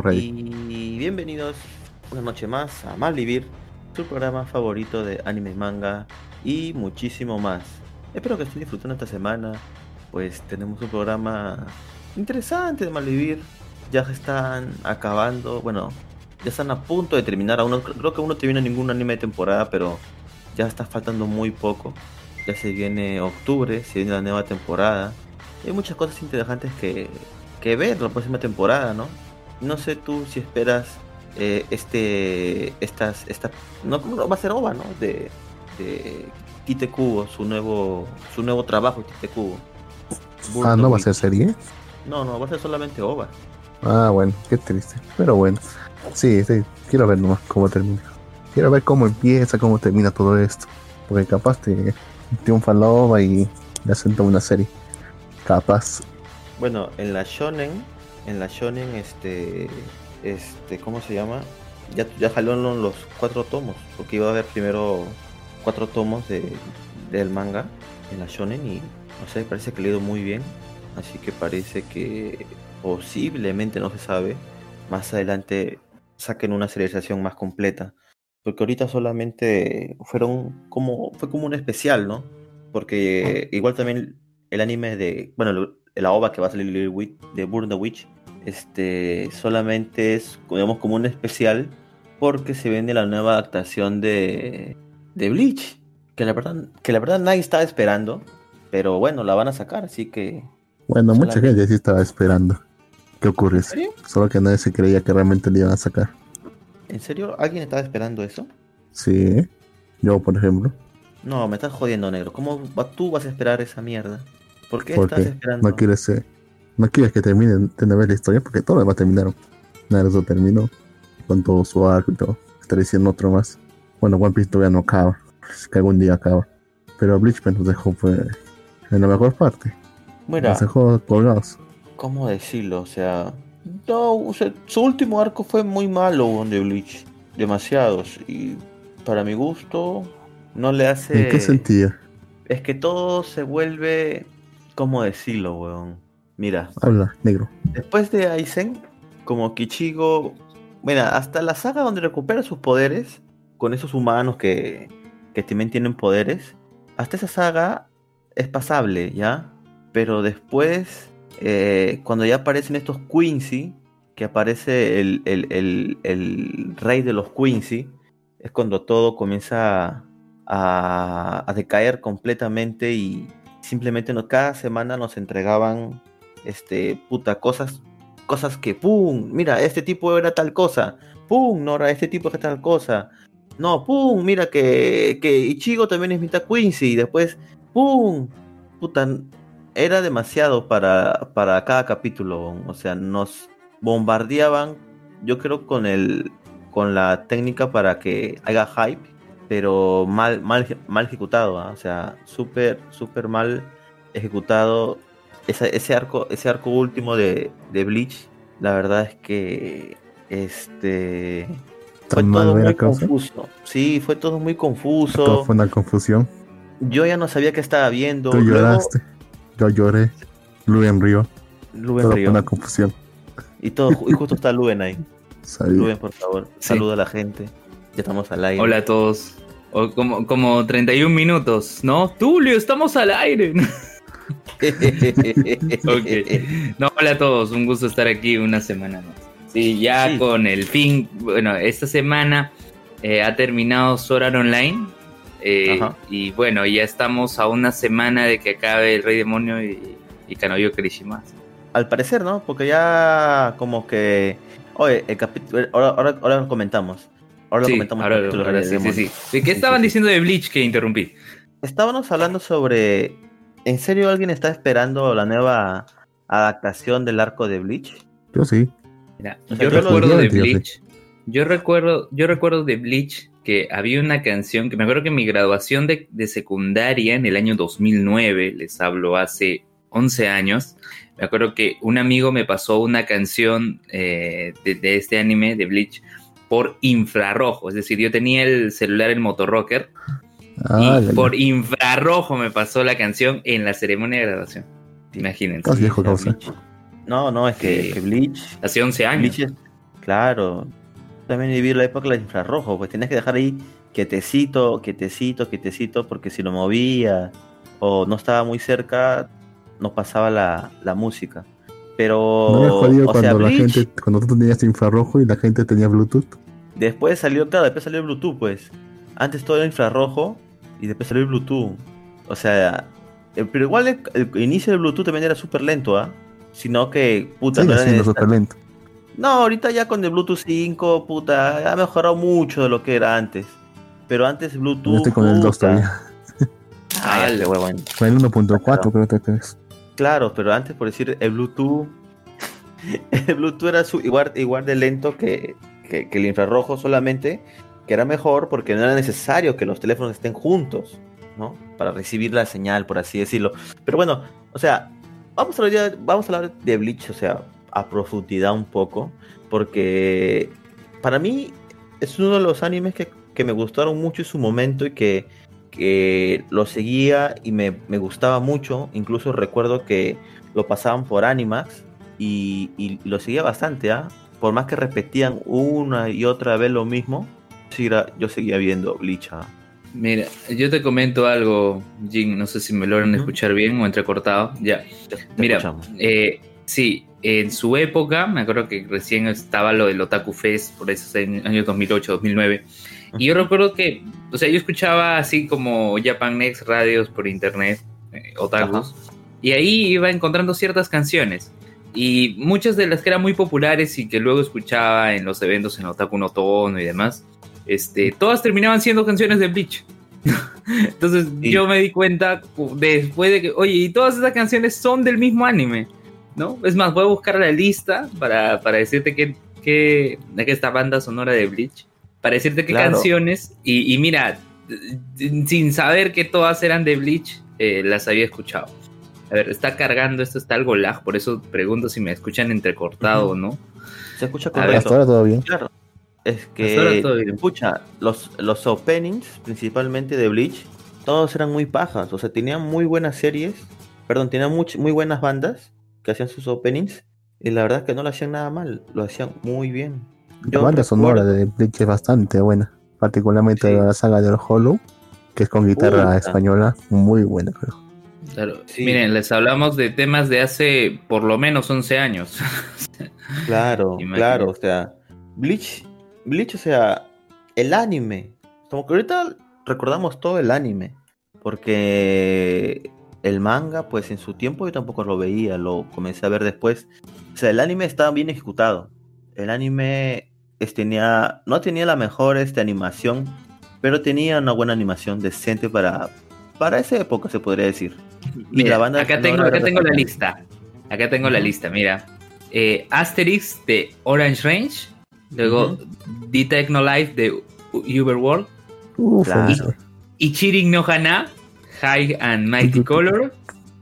Estamos. Y bienvenidos una noche más a Malvivir, su programa favorito de anime, manga y muchísimo más. Espero que estén disfrutando esta semana, pues tenemos un programa interesante de Malvivir. Ya se están acabando, bueno, ya están a punto de terminar. Aún no- creo que aún no termina ningún anime de temporada, pero ya está faltando muy poco. Ya se viene octubre, se viene la nueva temporada. Hay muchas cosas interesantes que, que ver la próxima temporada, ¿no? No sé tú si esperas eh, este, estas, esta, no, no, va a ser OVA, ¿no? De, de Tite Kubo, su nuevo, su nuevo trabajo, Tite Kubo. Burn Ah, ¿no va a ser serie? No, no, va a ser solamente OVA. Ah, bueno, qué triste. Pero bueno. Sí, sí, quiero ver nomás cómo termina. Quiero ver cómo empieza, cómo termina todo esto. Porque capaz te triunfa la ova y le hacen toda una serie. Capaz. Bueno, en la Shonen, en la Shonen, este, este, ¿cómo se llama? Ya, ya jalón los cuatro tomos, porque iba a haber primero cuatro tomos de, del manga en la Shonen y, no sé, parece que le ha ido muy bien, así que parece que posiblemente, no se sabe, más adelante saquen una serialización más completa, porque ahorita solamente fueron como, fue como un especial, ¿no? Porque igual también el anime de, bueno, la OVA que va a salir de Burn the Witch, este, solamente es, digamos, como un especial porque se vende la nueva adaptación de, de Bleach, que la verdad, que la verdad nadie estaba esperando, pero bueno, la van a sacar, así que, Bueno, mucha gente sí estaba esperando que ocurriese. serio? Solo que nadie se creía que realmente le iban a sacar. ¿En serio? ¿Alguien estaba esperando eso? Sí. Yo, por ejemplo. No, me estás jodiendo, negro. ¿Cómo va- tú vas a esperar esa mierda? ¿Por qué estás esperando? no quieres ser- no quieres que termine de ver la historia porque todo lo demás terminaron. Naruto terminó con todo su arco y todo. Está diciendo otro más. Bueno, One Piece todavía no acaba. Es que algún día acaba. Pero Bleach nos dejó pues, en la mejor parte. Mira, Nos dejó colgados. ¿cómo decirlo? O sea, no, o sea, su último arco fue muy malo de Bleach. Demasiados. Y para mi gusto, no le hace. ¿En qué sentido? Es que todo se vuelve. ¿Cómo decirlo, weón? Mira, Habla, negro. después de Aizen, como Kichigo. Mira, hasta la saga donde recupera sus poderes, con esos humanos que, que también tienen poderes, hasta esa saga es pasable, ¿ya? Pero después, eh, cuando ya aparecen estos Quincy, que aparece el, el- el- el rey de los Quincy, es cuando todo comienza a, a decaer completamente y simplemente no, cada semana nos entregaban este puta cosas cosas que pum mira este tipo era tal cosa pum no era este tipo era tal cosa no pum mira que que Ichigo también es mitad Quincy y después pum puta era demasiado para para cada capítulo o sea nos bombardeaban yo creo con el con la técnica para que haga hype pero mal mal mal ejecutado ¿ah? o sea súper súper mal ejecutado ese, ese arco ese arco último de, de Bleach la verdad es que este fue todo era muy confuso sí fue todo muy confuso Todo fue una confusión. yo ya no sabía qué estaba viendo Tú Luego, lloraste. Yo lloré. Luen río. Luen Río. fue una confusión. y todo y justo está Luen ahí. Luen por favor Sí. saluda a la gente ya estamos al aire Hola a todos. O como, como 31 minutos, ¿no? Tulio, estamos al aire. No, hola a todos, un gusto estar aquí una semana más. Sí, ya Sí. con el fin, bueno, esta semana eh, ha terminado Sword Art Online. eh, y bueno, ya estamos a una semana de que acabe el Rey Demonio y, y Kanoyo Kirishima. Al parecer, ¿no? Porque ya como que... Oye, el capítulo... Ahora, ahora, ahora lo comentamos. Ahora lo Sí, comentamos. el ahora, capítulo ahora sí, sí, sí. ¿De qué estaban diciendo de Bleach que interrumpí? Estábamos hablando sobre... ¿En serio alguien está esperando la nueva adaptación del arco de Bleach? Yo sí. Mira, O sea, yo recuerdo de. Bleach. Yo recuerdo, yo recuerdo de Bleach que había una canción que me acuerdo que en mi graduación de, de secundaria en el año 2009, les hablo hace 11 años, me acuerdo que un amigo me pasó una canción eh, de, de este anime de Bleach por infrarrojo, es decir, yo tenía el celular en Motorrocker Ah, y por infrarrojo me pasó la canción en la ceremonia de graduación. Imagínense. Estás viejo, causa. No, no, es que, Sí. que Bleach... Hace 11 años. Bleach es, Claro. También viví la época del infrarrojo, pues tenías que dejar ahí quietecito, quietecito, quietecito, porque si lo movía o no estaba muy cerca, no pasaba la, la música. Pero. ¿No me jodido o cuando sea, la Bleach, gente, cuando tú tenías infrarrojo y la gente tenía Bluetooth? Después salió, claro, después salió el Bluetooth, pues. Antes todo era infrarrojo y después salió el Bluetooth. O sea, eh, pero igual el, el inicio del Bluetooth también era súper lento, ¿ah? Sino que, puta, Sigue no era súper lento. No, ahorita ya con el Bluetooth 5, puta, ha mejorado mucho de lo que era antes. Pero antes Bluetooth. Yo estoy con el 2 puta. todavía. Ah, huevón. Con el 1.4 creo que es. Claro, pero antes por decir el Bluetooth. El Bluetooth era su- igual, igual de lento que, que- que el infrarrojo solamente, que era mejor porque no era necesario que los teléfonos estén juntos, ¿no? Para recibir la señal, por así decirlo. Pero bueno, o sea, vamos a hablar, ya- vamos a hablar de Bleach, o sea, a profundidad un poco, porque para mí es uno de los animes que, que me gustaron mucho en su momento y que, que lo seguía y me, me gustaba mucho. Incluso recuerdo que lo pasaban por Animax y, y lo seguía bastante, ¿ah? Por más que repetían una y otra vez lo mismo, yo seguía viendo Bleach. ¿ah? Mira, yo te comento algo, Jin, no sé si me logran escuchar bien o entrecortado. Ya, Te- te mira, eh, sí, en su época, me acuerdo que recién estaba lo del Otaku Fest, por esos años 2008, 2009. Y yo recuerdo que, o sea, yo escuchaba así como Japan Next radios por internet, eh, otakus, y ahí iba encontrando ciertas canciones. Y muchas de las que eran muy populares y que luego escuchaba en los eventos en Otaku no Tono y demás, este, todas terminaban siendo canciones de Bleach. Entonces Sí. yo me di cuenta pu- después de que, oye, y todas esas canciones son del mismo anime, ¿no? Es más, voy a buscar la lista para, para decirte que, que, de que esta banda sonora de Bleach, para decirte qué Claro. canciones, y, y mira, sin saber que todas eran de Bleach, eh, las había escuchado. A ver, está cargando, esto está algo lag, por eso pregunto si me escuchan entrecortado o no. Se escucha correcto. Hasta ahora todo bien. Claro. Es que, escucha, los, los openings, principalmente de Bleach, todos eran muy pajas. O sea, tenían muy buenas series. Perdón, tenían much- muy buenas bandas que hacían sus openings. Y la verdad es que no lo hacían nada mal. Lo hacían muy bien. La banda sonora de Bleach es bastante buena. Particularmente Sí. la saga del Hollow, que es con guitarra Puta. española. Muy buena, creo. Claro. Sí. Miren, les hablamos de temas de hace por lo menos 11 años. Claro, claro. O sea, Bleach, Bleach, o sea, el anime. Como que ahorita recordamos todo el anime. Porque el manga, pues en su tiempo yo tampoco lo veía, lo comencé a ver después. O sea, el anime estaba bien ejecutado. El anime es- tenía, no tenía la mejor este, animación, pero tenía una buena animación decente para, para esa época, se podría decir. Y Mira, la banda acá tengo, acá tengo la lista. Acá tengo la lista, mira. Eh, Asterix de Orange Range. Luego Ujú. The Techno Life de U- Uberworld. Uf, Claro. buenísimo. Ichirin no Hana. High and Mighty Color.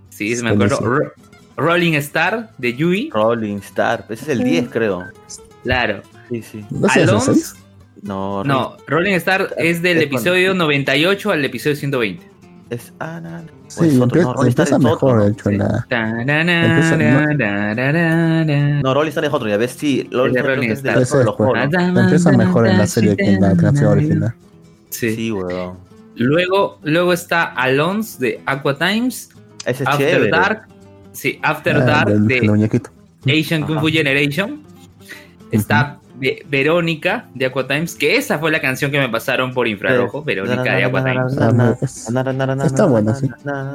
Sí, me acuerdo. Ro- Rolling Star de Yui. Rolling Star, ese es el 10 creo. Claro. Sí, sí. ¿No. No, No, Rolling Star es del episodio 98 al episodio 120. Es no, no. Sí, es otro, empieza, no, Star empieza es otro, mejor, ¿no? de hecho, no. Rolling Star es otro, ya ves, sí. Rolling Star es de los- Empieza mejor en la serie que en la canción original. Sí. Sí, weón. Luego, luego está Alonso de Aqua Times. Ese es After chévere. Dark. Sí, After Ah, Dark del- de muñequito. Asian Kung Fu. Generation. Está Ve- Verónica de Aqua Times, que esa fue la canción que me pasaron por infrarrojo, Verónica de Aqua Times. Ah, muy- es- Está buena, sí.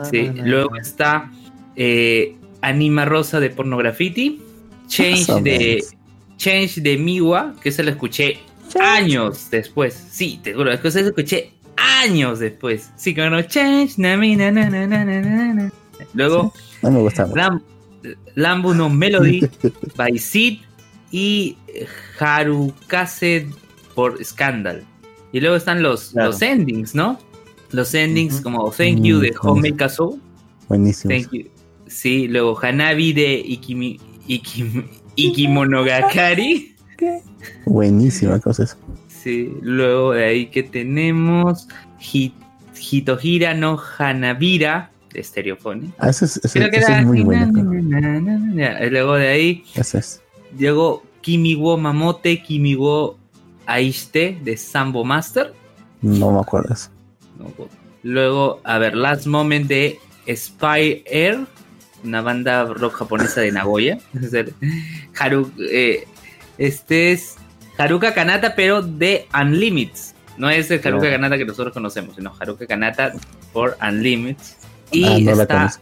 Sí, luego está eh, Anima Rosa de Pornografiti, Change de. Change de Miwa, que se lo escuché años después. Sí, te juro, es que se lo escuché años después. Sí, que no, Change, na, mi, na, na, na, na, na, na, na. Luego, No me gusta mucho. Lam- Lambu no Melody by Sid y Harukase por Scandal. Y luego están los, Claro. los endings, ¿no? Los endings como Thank You de Homei Kazu. Buenísimo. Thank you. Sí, luego Hanabi de Ikimi, Ikim- Ikimonogakari. Buenísima cosa eso. Sí, luego de ahí que tenemos Hi- Hitohira no Hanabira de Stereophone. Ah, ese es, ese- Creo que ese era- es muy bueno. luego de ahí Ese es. Llegó Kimiwo Mamote, Kimiwo Aiste de Sambo Master. No me acuerdo eso. Luego, a ver, Last Moment de Spy Air, una banda rock japonesa de Nagoya. Haru, eh, este es Haruka Kanata, pero de Unlimited. No es el Haruka Kanata que nosotros conocemos, sino Haruka Kanata por Unlimited. Y Ah, no está,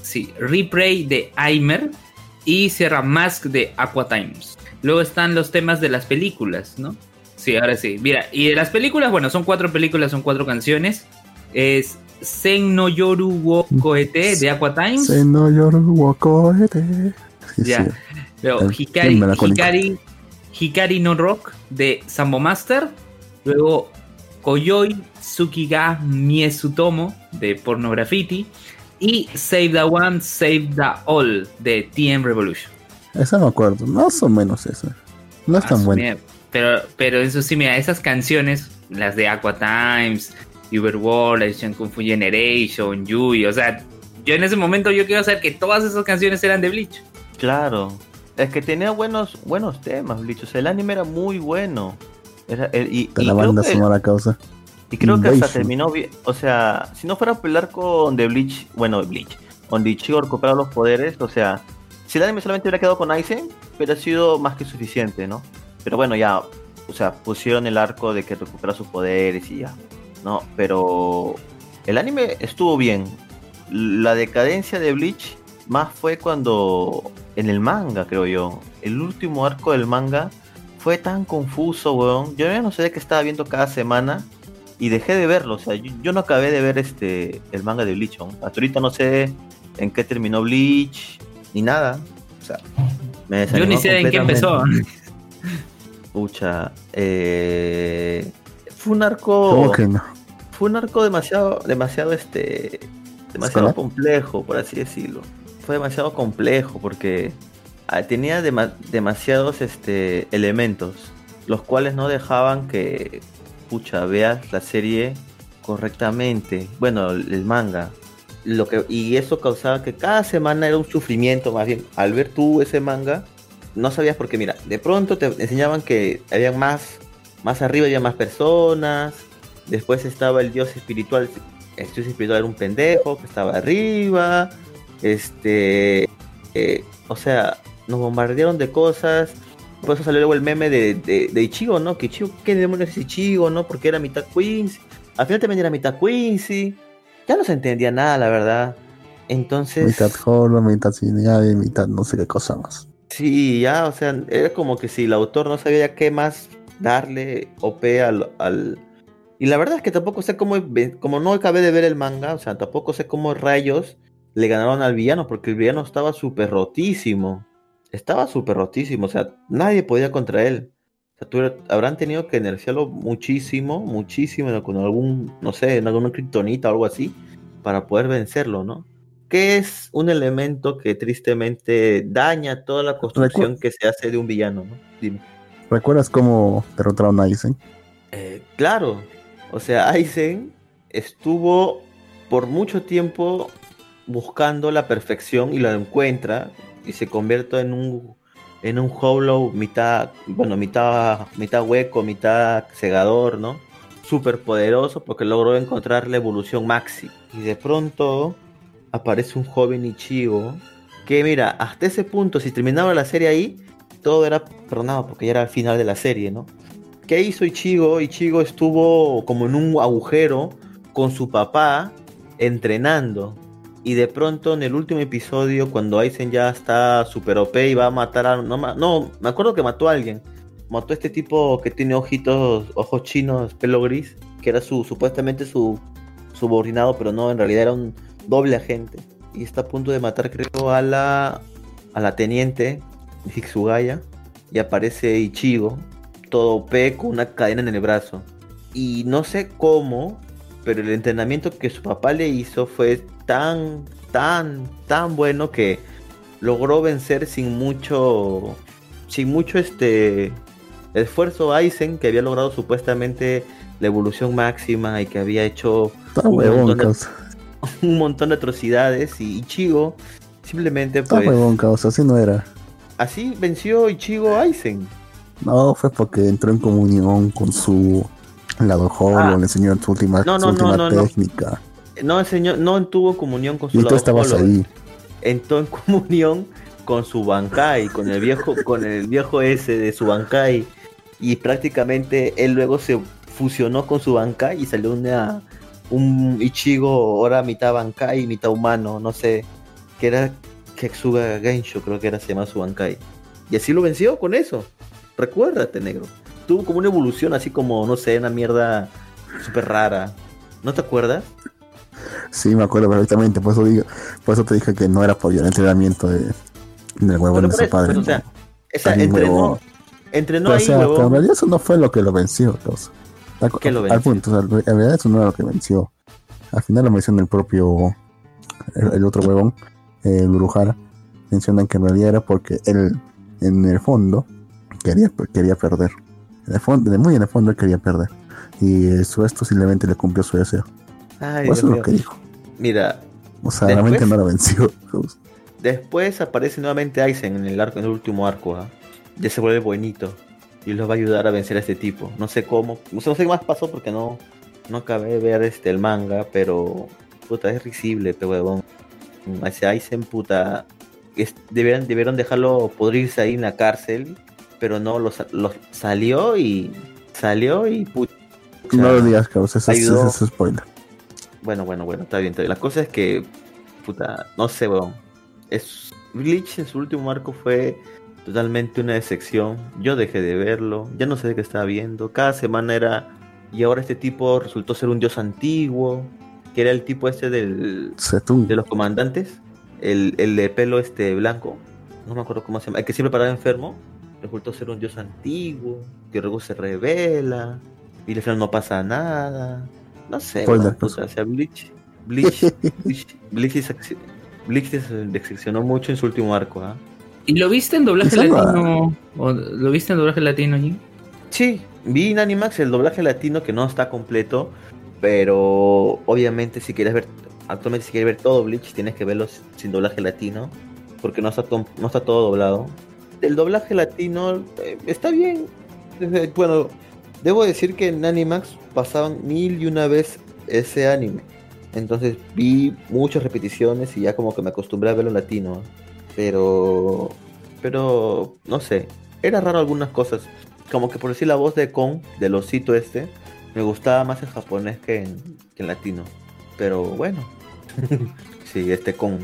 sí, Replay de Aimer y cierra Mask de Aqua Times. Luego están los temas de las películas, ¿no? Sí, ahora sí. Mira, y de las películas, bueno, son cuatro películas, son cuatro canciones. Es Sen no Yoru wo Koete de Aqua Times. Se no lloro, guacoete. Sí, Ya. sí. Luego Hikari. Hikari, Hikari no Rock de Sambo Master. Luego Koyoi Tsukiga Miesutomo de Porno Graffiti. Y Save the One, Save the All de TM Revolution. Esa me acuerdo. Más o menos esa. No es tan buena. mierda. Pero, pero eso sí, mira, esas canciones, las de Aqua Times, Uberworld, la edición Kung Fu Generation, Yui, o sea, yo en ese momento yo quiero saber que todas esas canciones eran de Bleach. Claro. Es que tenía buenos, buenos temas, Bleach. O sea, el anime era muy bueno. Era, el- y, De y la banda sonora causa. Y creo que hasta terminó bien. O sea, si no fuera a pelear con The Bleach, bueno, Bleach, donde Ichigo recupera los poderes, o sea, si el anime solamente hubiera quedado con Aizen, hubiera sido más que suficiente, ¿no? Pero bueno, ya, o sea, pusieron el arco de que recupera sus poderes y ya, ¿no? Pero el anime estuvo bien. La decadencia de Bleach más fue cuando en el manga, creo yo. El último arco del manga fue tan confuso, weón. Yo ya no sé de qué estaba viendo cada semana y dejé de verlo. O sea, yo, yo no acabé de ver este el manga de Bleach. Hasta ahorita no sé en qué terminó Bleach ni nada. O sea, me Yo ni sé en qué empezó. Pucha, eh, fue un arco. ¿Cómo que no? Fue un arco demasiado, demasiado este, demasiado ¿Escolar? complejo, por así decirlo. Fue demasiado complejo porque ah, tenía dema- demasiados este elementos, los cuales no dejaban que, pucha, veas la serie correctamente. Bueno, el, manga. Lo que, y eso causaba que cada semana era un sufrimiento, más bien. Al ver tú ese manga, no sabías por qué. Mira, de pronto te enseñaban que había más, más arriba había más personas. Después estaba el dios espiritual. El dios espiritual era un pendejo que estaba arriba. Este. eh, o sea, nos bombardearon de cosas. Por eso salió luego el meme de, de, de Ichigo, ¿no? Que Ichigo, ¿qué demonios es Ichigo, no? Porque era mitad Quincy. Al final también era mitad Quincy. Ya no se entendía nada, la verdad. Entonces. Mitad horror, mitad cine, mitad no sé qué cosa más. Sí, ya, o sea, era como que si el autor no sabía qué más darle OP al, al... Y la verdad es que tampoco sé cómo, como no acabé de ver el manga, o sea, tampoco sé cómo rayos le ganaron al villano, porque el villano estaba súper rotísimo. Estaba súper rotísimo, o sea, nadie podía contra él. O sea, tuviera- habrán tenido que nerfearlo muchísimo, muchísimo, con algún, no sé, en alguna kriptonita o algo así, para poder vencerlo, ¿no? que es un elemento que tristemente daña toda la construcción que se hace de un villano, ¿no? Dime. ¿Recuerdas cómo derrotaron a Aizen? Eh, claro, o sea, Aizen estuvo por mucho tiempo buscando la perfección y la encuentra y se convierte en un en un hollow mitad, bueno, mitad mitad hueco, mitad segador, ¿no? Súper poderoso porque logró encontrar la evolución maxi y de pronto aparece un joven Ichigo que mira, hasta ese punto si terminaba la serie ahí, todo era perdonado porque ya era el final de la serie, ¿no? ¿Qué hizo Ichigo? Ichigo estuvo como en un agujero con su papá entrenando. Y de pronto en el último episodio, cuando Aizen ya está super OP y va a matar a... No, no, me acuerdo que mató a alguien. Mató a este tipo que tiene ojitos, ojos chinos, pelo gris, que era su supuestamente su subordinado, pero no, en realidad era un doble agente. Y está a punto de matar, creo, a la, a la teniente Hitsugaya. Y aparece Ichigo, todo OP con una cadena en el brazo. Y no sé cómo, pero el entrenamiento que su papá le hizo fue tan, tan, tan bueno que logró vencer sin mucho, sin mucho este esfuerzo Aizen, que había logrado supuestamente la evolución máxima y que había hecho un montón, de, causa. un montón de atrocidades y Ichigo simplemente pues huevón, causa. Así no era. así venció Ichigo Aizen. No, fue porque entró en comunión con su lado Holo, Ah. le enseñó su última, No, su no, no, última no. técnica. No enseñó, no tuvo comunión con su Y tú estabas ahí. entró en comunión con su Bankai, con el viejo, con el viejo ese de su Bankai. Y prácticamente él luego se fusionó con su Bankai y salió una, un Ichigo ahora mitad Bankai, mitad humano, no sé, que era Ketsuga Gensho, creo que era se llama su Bankai. Y así lo venció con eso. Recuérdate, negro. Tuvo como una evolución así como, no sé, una mierda súper rara. ¿No te acuerdas? Sí, me acuerdo perfectamente. Por eso, digo, por eso te dije que no era por el entrenamiento de, del huevón Pero de su eso, padre. pues, o sea, esa, entrenó, entrenó Pero, o ahí, sea, pero en huevón. realidad eso no fue lo que lo venció. sea, al, ¿Qué lo al venció? punto, o sea, en realidad eso no era lo que venció. Al final lo menciona el propio, el, el otro huevón, el Urujara. Mencionan que en realidad era porque él, en el fondo, quería, quería perder. En el fondo, muy en el fondo él quería perder. Y eh, su esto simplemente le cumplió su deseo. Ay, Pues eso Dios es lo mío. que dijo. Mira, O sea, Después- realmente no lo venció. después aparece nuevamente Aizen en el arco, en el último arco, ¿ah? Ya se vuelve buenito. Y los va a ayudar a vencer a este tipo. No sé cómo. No sé, qué más pasó porque no, no acabé de ver este el manga, pero puta, es risible, pe huevón. A ese Aizen, puta. es- debieron, debieron dejarlo podrirse ahí en la cárcel. Pero no, lo, sa- lo salió y. Salió y puta. no lo digas, Carlos. Eso, es- es spoiler. Bueno, bueno, bueno, está bien, está bien. La cosa es que, puta, no sé, weón. Es, Bleach en su último arco fue totalmente una decepción. Yo dejé de verlo, ya no sé de qué estaba viendo. Cada semana era. Y ahora este tipo resultó ser un dios antiguo, que era el tipo este del, Setún. de los comandantes, el, el de pelo este blanco. No me acuerdo cómo se llama. El que siempre paraba enfermo. Resultó ser un dios antiguo, que luego se revela. Y al final no pasa nada. No sé, Spoiler, puta, o sea, Bleach, Bleach, Bleach, Bleach, Bleach des- decepcionó mucho en su último arco, ¿ah? ¿Y lo viste en doblaje latino? ¿O ¿Lo viste en doblaje latino, Jim? Sí, vi en Animax el doblaje latino que no está completo, pero obviamente si quieres ver, actualmente si quieres ver todo Bleach tienes que verlo sin doblaje latino, porque no está, to- no está todo doblado. El doblaje latino eh, está bien. Eh, Bueno, debo decir que en Animax pasaban mil y una vez ese anime. Entonces vi muchas repeticiones y ya como que me acostumbré a verlo en latino. Pero, pero, no sé, era raro algunas cosas. Como que por decir la voz de Kon, del osito este, me gustaba más en japonés que en, que en latino. Pero bueno, sí, este Kon.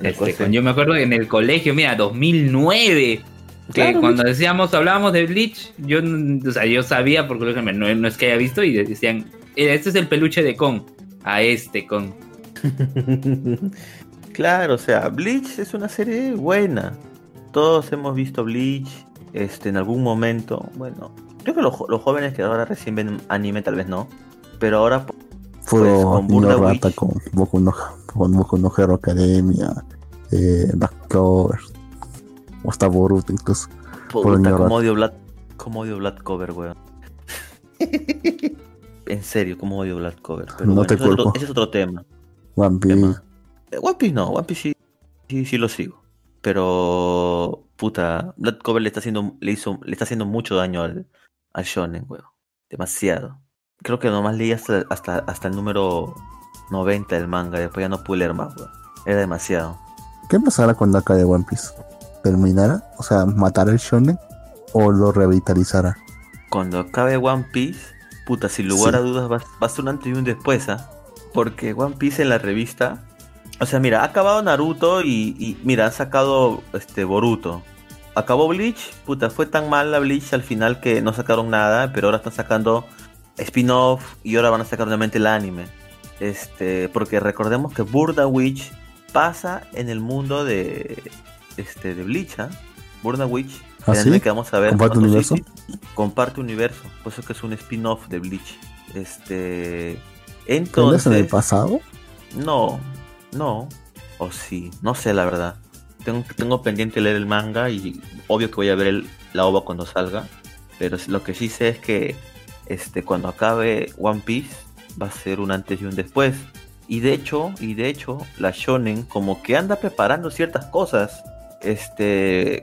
La Este, con- yo me acuerdo en el colegio, mira, 2009. Que Claro, cuando decíamos, hablábamos de Bleach, yo, o sea, yo sabía, porque no, no es que haya visto, y decían, "Eh, este es el peluche de Kong. A este Kong. claro, o sea, Bleach es una serie buena. Todos hemos visto Bleach este, en algún momento. Bueno, creo que los, los jóvenes que ahora recién ven anime tal vez no. Pero ahora Puro Pues, con Burda rata Witch. con Boku no, con Boku no Hero Academia, eh, Black Clover, o hasta Boruto incluso. Puta, niño como odio Black, como odio Black Cover, weón. en serio, como odio Black Cover. Pero No bueno, te ese, es otro, culpo. ese es otro tema. One Piece. tema. Eh, One Piece no, One Piece sí, sí, sí lo sigo. Pero, puta, Black Cover le está haciendo, le hizo, le está haciendo mucho daño al, al Shonen, weón. Demasiado. Creo que nomás leí hasta, hasta, hasta el número 90 del manga, después ya no pude leer más, weón. Era demasiado. ¿Qué pasará cuando acabe One Piece? ¿Terminará? O sea, ¿matará el shonen? ¿O lo revitalizará? Cuando acabe One Piece, puta, sin lugar Sí. a dudas va, va a ser un antes y un después, ¿ah? Porque One Piece en la revista, o sea, mira, ha acabado Naruto y, y mira, han sacado este Boruto. Acabó Bleach, puta, fue tan mal la Bleach al final que no sacaron nada, pero ahora están sacando spin-off y ahora van a sacar nuevamente el anime. Este, porque recordemos que Burda Witch pasa en el mundo de este de Bleach, ¿ah? Burda Witch, ¿Ah, sí? que vamos a ver. ¿Comparte universo? sí, comparte universo, por eso que es un spin-off de Bleach. Este, ¿Pero es entonces, en el pasado? no, no, o sí, no sé la verdad. Tengo, tengo pendiente leer el manga y obvio que voy a ver el- la ova cuando salga. Pero lo que sí sé es que este, cuando acabe One Piece va a ser un antes y un después. Y de hecho, y de hecho, la Shonen como que anda preparando ciertas cosas. Este,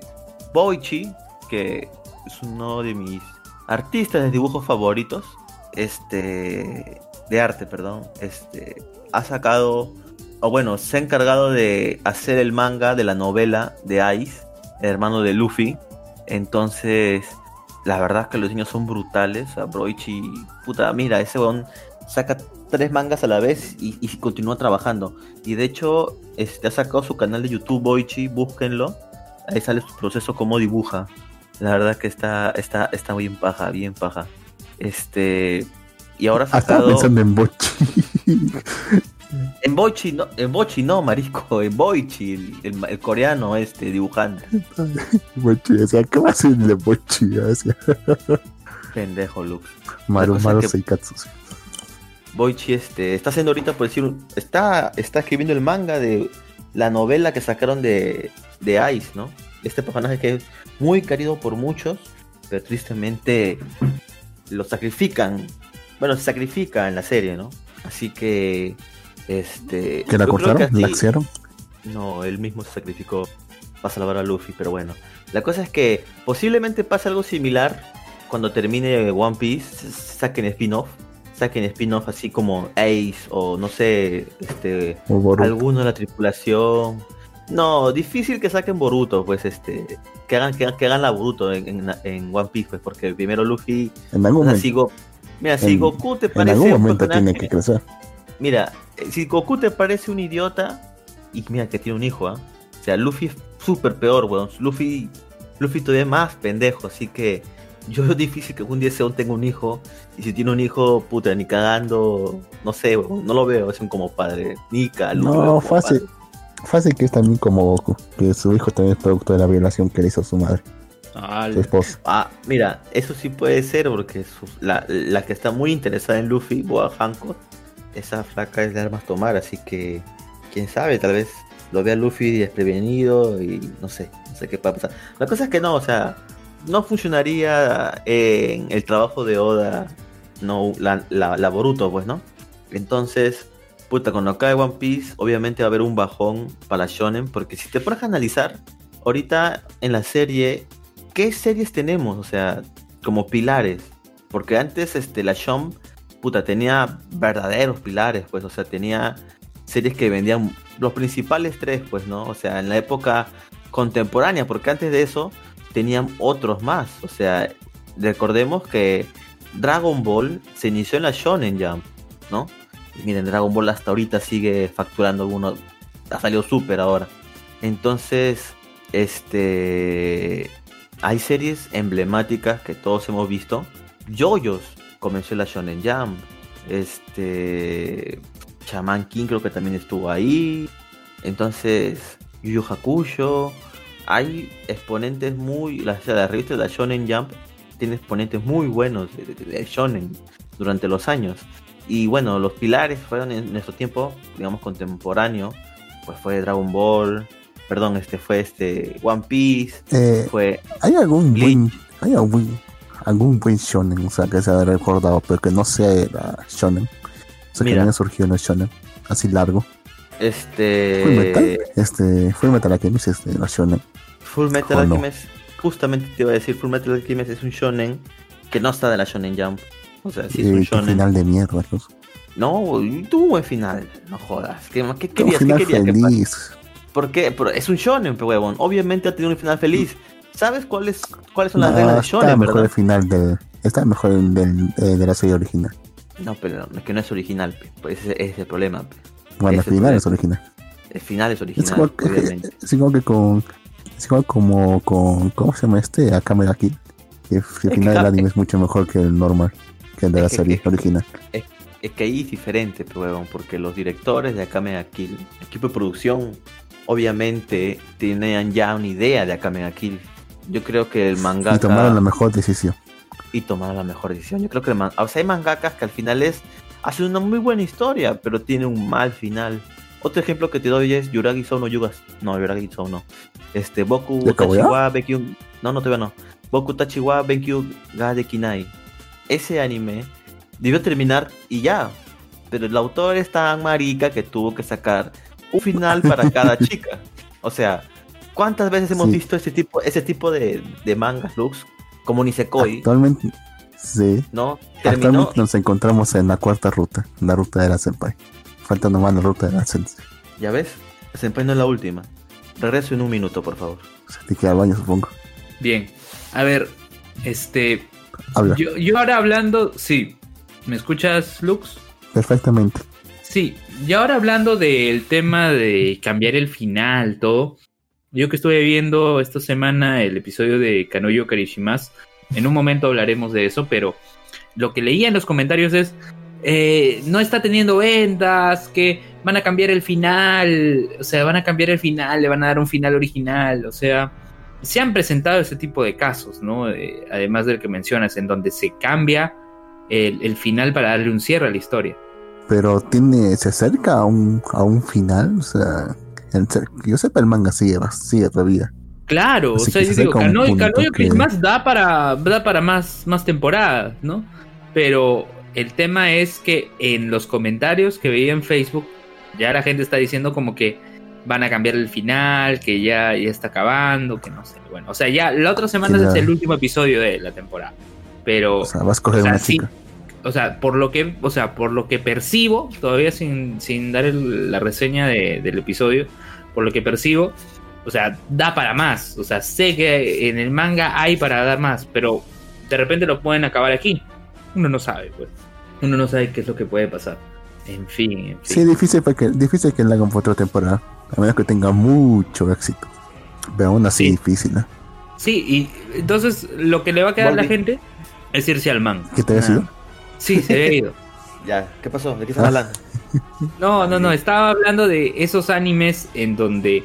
Boichi, que es uno de mis artistas de dibujos favoritos, este, de arte, perdón, este, ha sacado, o bueno, se ha encargado de hacer el manga de la novela de Ice, el hermano de Luffy. Entonces, la verdad es que los diseños son brutales. A Boichi, puta, mira, ese weón saca tres mangas a la vez y, y continúa trabajando. Y de hecho, este, ha sacado su canal de YouTube Boichi, búsquenlo. Ahí sale su proceso, cómo dibuja. La verdad que está, está, está bien paja, bien paja. Este. Y ahora ha Ah, estaba sacado. pensando en Bochi. En Boichi no, en Boichi no, marisco, en Boichi, el, el- el coreano este dibujante. Bochi, o sea, ¿qué va a hacer el de Bochi? O sea, Pendejo, Lux. Maru Maru que-. Boichi este, está haciendo ahorita, por decir, está, está escribiendo el manga de la novela que sacaron de, de Ice, ¿no? Este personaje que es muy querido por muchos, pero tristemente lo sacrifican. Bueno, se sacrifica en la serie, ¿no? Así que, este... ¿Que la creo que cortaron? ¿La axiaron? No, él mismo se sacrificó para salvar a Luffy, pero bueno. La cosa es que posiblemente pase algo similar cuando termine One Piece, saquen spin-off, saquen spin-off así como Ace o no sé, este, alguno de la tripulación. No, difícil que saquen Boruto, pues este, que hagan, que, hagan- que hagan la Boruto en, en- en One Piece, pues porque primero Luffy, En algún momento, si Go- mira, si en- Goku te en parece algún momento tiene que crecer. Mira, eh, si Goku te parece un idiota, y mira que tiene un hijo, ¿ah? O sea, Luffy es súper peor, weón. Luffy, Luffy todavía es más pendejo, así que yo veo difícil que algún día Seon tenga un hijo. Y si tiene un hijo, puta, ni cagando, no sé, no lo veo, es un como padre. Ni ca, Luffy lo veo No, como fácil. padre. Fácil que es también como Goku, que su hijo también es producto de la violación que le hizo su madre, su esposa. Ah, mira, eso sí puede ser, porque su- la, la que está muy interesada en Luffy, Boa Hancock, esa flaca es de armas tomar, así que quién sabe, tal vez lo vea Luffy desprevenido y no sé, no sé qué va a pasar. La cosa es que no, o sea, no funcionaría en el trabajo de Oda, no la, la, Boruto, pues, ¿no? Entonces, puta, cuando acabe One Piece, obviamente va a haber un bajón para Shonen, porque si te pones a analizar, ahorita en la serie, ¿qué series tenemos? O sea, como pilares. Porque antes este, la Shonen, puta, tenía verdaderos pilares, pues, o sea, tenía series que vendían los principales tres, pues, ¿no? O sea, en la época contemporánea, porque antes de eso tenían otros más. O sea, recordemos que Dragon Ball se inició en la Shonen Jump, ¿no? Miren, Dragon Ball hasta ahorita sigue facturando algunos. Ha salido súper ahora. Entonces, este. Hay series emblemáticas que todos hemos visto. Yoyos comenzó en la Shonen Jump. Este. Shaman King creo que también estuvo ahí. Entonces, Yu Yu Hakusho. Hay exponentes muy. La, o sea, la revista de la Shonen Jump tiene exponentes muy buenos de, de- de Shonen durante los años. Y bueno, los pilares fueron en nuestro tiempo, digamos, contemporáneo. Pues fue Dragon Ball. Perdón, este fue este One Piece. Eh, Fue ¿Hay algún Bleach. buen, hay algún, algún buen shonen, o sea, que se haya recordado, pero que no sea la shonen? O sea, que Mira. no haya surgido en el shonen, así largo. este. Full Metal, este, Full Metal Alchemist, este, la shonen. Full Metal ¿O no? Alchemist, justamente te iba a decir, Full Metal Alchemist es un shonen que no está de la Shonen Jump. O sea, sí es Eh, un shonen. final de mierda. No, y tuvo buen final. No jodas. ¿Qué, qué querías? ¿Qué querías que feliz. ¿Por qué? Pero es un shonen, pe huevón. Obviamente ha tenido un final feliz. ¿Sabes cuáles cuáles son las No, reglas de está shonen, mejor el verdad? final del, está mejor el del, eh, de la serie original. No, pero es que no es original, pe. Pues ese, ese es el problema, pe. Bueno, el Ese es final el- es original. El final es Es original, igual, que- obviamente. es igual que con, es igual como con, ¿cómo se llama este? Akame ga Kill. Que el que final del anime es mucho mejor que el normal, que el de la serie que- original. Es que ahí es diferente, pe, huevón, porque los directores de Akame Kill, el equipo de producción, obviamente tenían ya una idea de Akame Kill. Yo creo que el mangaka... Y tomaron la mejor decisión. y tomaron la mejor decisión. Yo creo que el man- o sea, hay mangakas que al final es hacen una muy buena historia, pero tiene un mal final. Otro ejemplo que te doy es Yuragi Sou no Yugas. No, Yuragi Sou no. Este Boku. Tachiwa Benkyu. No, no todavía no. Boku Tachiwa Benkyu ga de Kinai. Ese anime debió terminar y ya. Pero el autor es tan marica que tuvo que sacar un final para cada chica. O sea, ¿Cuántas veces hemos Sí. visto ese tipo, ese tipo de, de mangas, Lux? Como Nisekoi, Actualmente, sí. ¿no? Terminó. Actualmente nos encontramos en la cuarta ruta, la ruta de la Senpai. Falta nomás la ruta de la Sensei. ¿Ya ves? Senpai no es la última. Regreso en un minuto, por favor. Se te queda al baño, supongo. Bien. A ver, este. Habla. Yo, yo ahora hablando. Sí. ¿Me escuchas, Lux? Perfectamente. Sí. Y ahora hablando del tema de cambiar el final, todo. Yo que estuve viendo esta semana el episodio de Kanoyo Karishimas. En un momento hablaremos de eso, pero lo que leía en los comentarios es. Eh, no está teniendo ventas, que van a cambiar el final, o sea, van a cambiar el final, le van a dar un final original, o sea, se han presentado ese tipo de casos, ¿no? Eh, además del que mencionas, en donde se cambia el, el final para darle un cierre a la historia. Pero tiene, se acerca a un, a un final. O sea, el yo sepa, el manga sigue, sigue todavía. Claro, Así o sea, yo se digo, Canoyo que- Christmas da para, da para más, más temporadas, ¿no? Pero el tema es que en los comentarios que veía en Facebook, ya la gente está diciendo como que van a cambiar el final, que ya, ya está acabando, que no sé. Bueno, o sea, ya la otra semana es el último episodio de la temporada. Pero O sea, vas a coger o sea, una sí. chica. o sea, por lo que, o sea, por lo que percibo, todavía sin, sin dar el- la reseña de- del episodio, por lo que percibo, o sea, da para más. O sea, sé que en el manga hay para dar más, pero de repente lo pueden acabar aquí. Uno no sabe, pues. Uno no sabe qué es lo que puede pasar. En fin, en fin. Sí, difícil que, difícil que la hagan por otra temporada. A menos que tenga mucho éxito. Pero aún así Sí. difícil, ¿no? Sí, y entonces lo que le va a quedar a la gente es irse al manga. ¿Qué te había Ah. sido? Sí, se había ido. Ya, ¿qué pasó? ¿De qué estás Ah. hablando? No, no, no, estaba hablando de esos animes en donde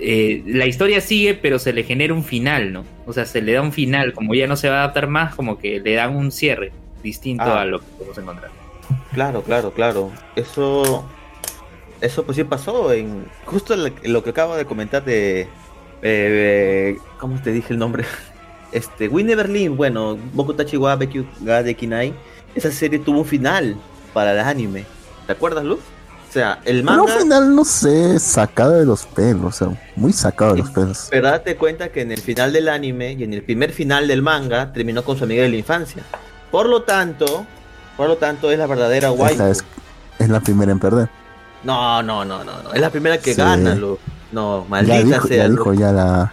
eh, la historia sigue, pero se le genera un final, ¿no? O sea, se le da un final, como ya no se va a adaptar más, como que le dan un cierre distinto Ah. a lo que podemos encontrar. Claro, claro, claro. Eso. Eso pues sí pasó en. Justo lo que acabo de comentar de. eh, ¿Cómo te dije el nombre? Este. Winnie Berlin, bueno, Bokutachi wa Bekyu ga Dekinai. Esa serie tuvo un final para el anime. ¿Te acuerdas, Luz? O sea, el Pero manga. al final, no sé, sacado de los pelos. O sea, muy sacado de los pelos. Pero date cuenta que en el final del anime y en el primer final del manga terminó con su amiga de la infancia. Por lo tanto, por lo tanto es la verdadera waifu. Es, es la primera en perder. No, no, no, no, no. Es la primera que Sí. gana, lo. No, Ya maldita dijo, sea. ya dijo ya la.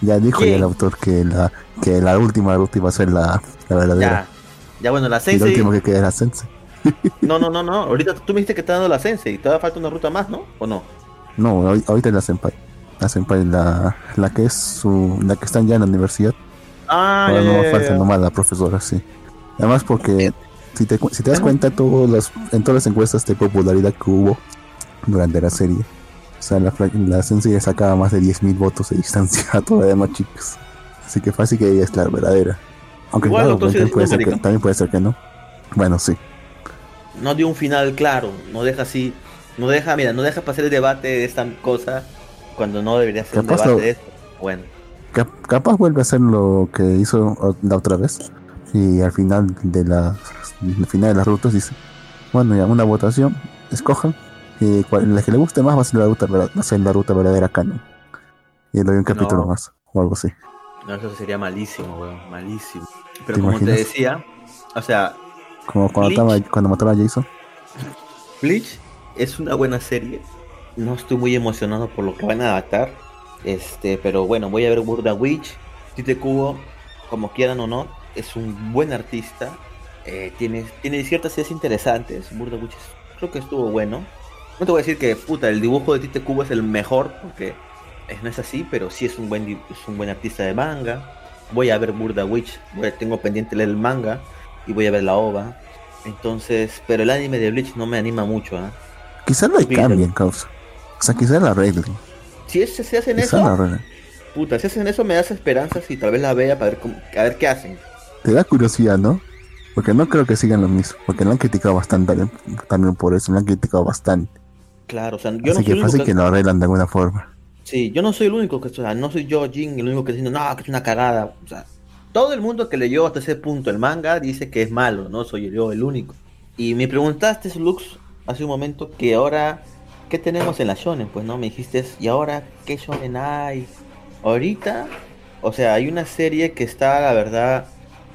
Ya dijo ya el autor que la, que la última ruta iba a ser la, la verdadera. Ya. Ya bueno, la y la Sensei. última que queda era Sensei. No, no, no, no. Ahorita tú me dijiste que está dando la Sensei. Todavía falta una ruta más, ¿no? ¿O no? No, ahor- ahorita es la Senpai. La Senpai, la, la que es su. La que están ya en la universidad. Ah, Ahora ya, no ya, ya, falta ya. nomás la profesora, sí. Además porque si te, cu- si te das cuenta todos los, en todas las encuestas de popularidad que hubo durante la serie, o sea, la, la Sensei ya sacaba más de 10.000 votos de distancia a todas las demás chicas. Así que fácil que ella es la verdadera. Aunque Igual, claro, entonces, también, puede ser que, también puede ser que no. Bueno, sí. No dio un final claro. No deja así. No deja, mira, no deja pasar el debate de esta cosa cuando no debería ser un debate lo- de esto. Bueno. Cap- capaz vuelve a hacer lo que hizo la otra vez. Y al final de la, al final de las rutas dice, bueno, ya una votación, escojan. Y cual- la que le guste más va a ser la ruta, va a ser la ruta verdadera canon. Y le doy un capítulo No. más, o algo así. No, eso sería malísimo, weón. Malísimo. Pero ¿Te como imaginas? te decía, o sea, Como cuando, Bleach. mataba, cuando mataba a Jason. Bleach es una buena serie. No estoy muy emocionado por lo que van a adaptar. Este, pero bueno, voy a ver Burda Witch. Tite Kubo, como quieran o no, es un buen artista. Eh, tiene, tiene ciertas ideas interesantes. Burda Witch es- creo que estuvo bueno. No te voy a decir que puta, el dibujo de Tite Kubo es el mejor, porque eh, no es así, pero sí es un buen es un buen artista de manga. Voy a ver Burda Witch, voy tengo pendiente leer el manga y voy a ver la OVA. Entonces, pero el anime de Bleach no me anima mucho, ¿ah? Quizás lo cambien, causa. O sea, quizás la arreglen. Si es, si hacen Quizás eso, puta, si hacen eso me das esperanzas y tal vez la vea para ver, cómo- a ver qué hacen. Te da curiosidad, ¿no? Porque no creo que sigan lo mismo. Porque lo han criticado bastante también, por eso. Lo han criticado bastante. Claro, o sea, yo no Así soy que único fácil que, que lo arreglan de alguna forma. sí, yo no soy el único que, o sea, no soy yo, Jin, el único que está diciendo, no, que es una cagada. O sea, todo el mundo que leyó hasta ese punto el manga dice que es malo, no soy yo el único. Y me preguntaste, Lux, hace un momento, que ahora, ¿qué tenemos en la shonen? Pues no, me dijiste, ¿y ahora qué shonen hay? ahorita, o sea, hay una serie que está, la verdad,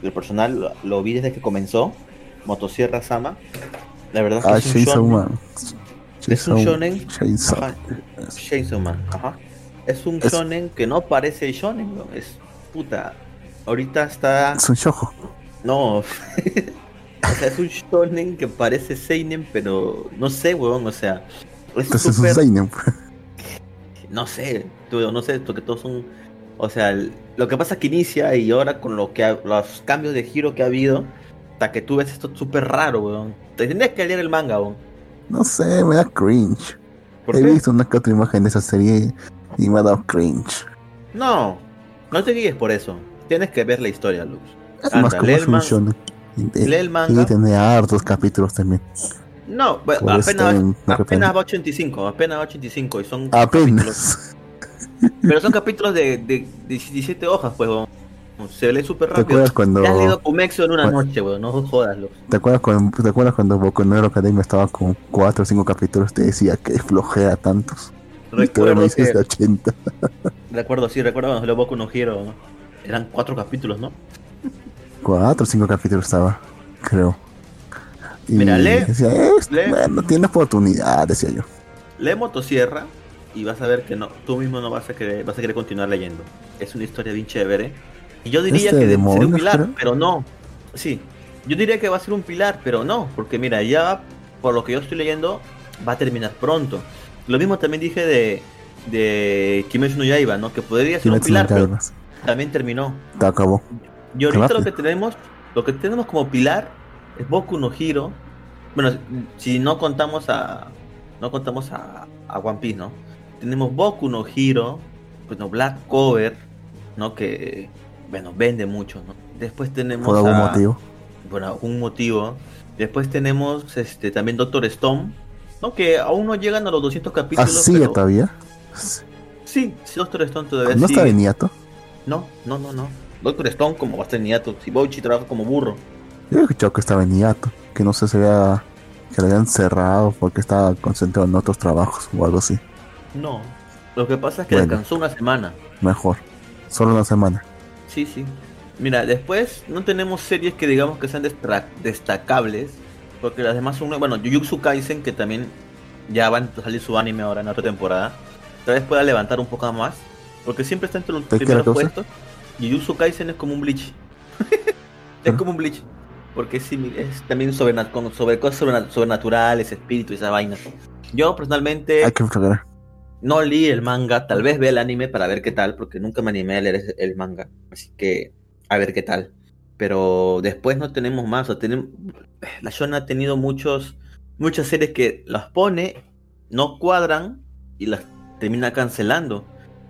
el personal lo, vi desde que comenzó, Motosierra Sama. La verdad es que Ah, es un shonen. Man. Es un shonen. Chainsaw. Ajá, Chainsaw Man, ajá. Es un Es- shonen que no parece shonen, weón, es puta. Ahorita está Es un shojo. no. o sea, es un shonen que parece seinen, pero no sé, weón, o sea, es Entonces es un seinen. no sé, tú, no sé, porque todos son, o sea, lo que pasa que inicia y ahora con lo que ha- los cambios de giro que ha habido, hasta que tú ves esto súper raro, weón. Te tendrías que leer el manga, weón. No sé, me da cringe. ¿Por He qué? visto una que otra imagen de esa serie y me ha dado cringe. No, no te guíes por eso. Tienes que ver la historia, Luz. Es Anda, más lee es el. Y, Lee el y manga. tiene hartos capítulos también. No, apenas, apenas va 85, apenas va 85 y son capítulos- Apenas. Pero son capítulos de, de 17 hojas, pues, weón. Se lee súper ¿Te rápido. acuerdas cuando, Ya has leído Kumexo en una Bueno. noche, weón, no jodas, Luz. ¿te acuerdas cuando, te acuerdas cuando Boku no Hero Academia estaba con 4 o 5 capítulos? Te decía que flojea tantos. Me Recuerdo, dices que, de 80. recuerdo, sí, recuerdo cuando salió Boku no Hero, ¿no? Eran cuatro capítulos, ¿no? 4 o 5 capítulos estaba, creo. Y Mira, lee, decía, "Es- lee". bueno, tiene oportunidad, decía yo. Lee Motosierra y vas a ver que no, tú mismo no vas a querer, vas a querer continuar leyendo. Es una historia bien chévere. Y yo diría Este que de sería un pilar, creo. pero no. Sí, yo diría que va a ser un pilar, pero no, porque mira, ya por lo que yo estoy leyendo, va a terminar pronto. Lo mismo también dije de, de Kimetsu no Yaiba, ¿no? Que podría ser un Kimetsu pilar, pero también terminó. Te acabó. Y ahorita lo que tenemos, lo que tenemos como pilar es Boku no Hero. Bueno, si no contamos a no contamos a, a One Piece, ¿no? Tenemos Boku no Hero, bueno, Black Cover, ¿no? Que bueno, vende mucho, ¿no? Después tenemos Por algún a- motivo. por algún motivo. Después tenemos este también Doctor Stone, ¿no? Que aún no llegan a los 200 ¿Ah, capítulos. sigue pero- todavía? Sí, sí, Doctor Stone todavía ¿No está sigue. Beniato? No, no, no, no. Doctor Stone como va a ser niato. Si Boichi trabaja como burro. Yo he escuchado que estaba en hiato, que no sé si había, que lo habían cerrado porque estaba concentrado en otros trabajos o algo así. No. Lo que pasa es que Bueno. descansó una semana. Mejor. Solo una semana. Sí, sí. Mira, después no tenemos series que digamos que sean destacables. Porque las demás son... Bueno, Jujutsu Kaisen, que también ya va a salir su anime ahora en otra temporada. Tal vez pueda levantar un poco más. Porque siempre está entre los ¿De qué primeros puestos. Jujutsu Kaisen es como un Bleach. es como un Bleach. Porque es, es también sobre, con, sobre cosas sobrena- sobrenaturales, espíritu y esa vaina. Yo personalmente Hay que fregar. No leí el manga, tal vez vea el anime para ver qué tal, porque nunca me animé a leer el manga, así que a ver qué tal. Pero después no tenemos más, o tenemos... la Shonen ha tenido muchos, muchas series que las pone, no cuadran y las termina cancelando.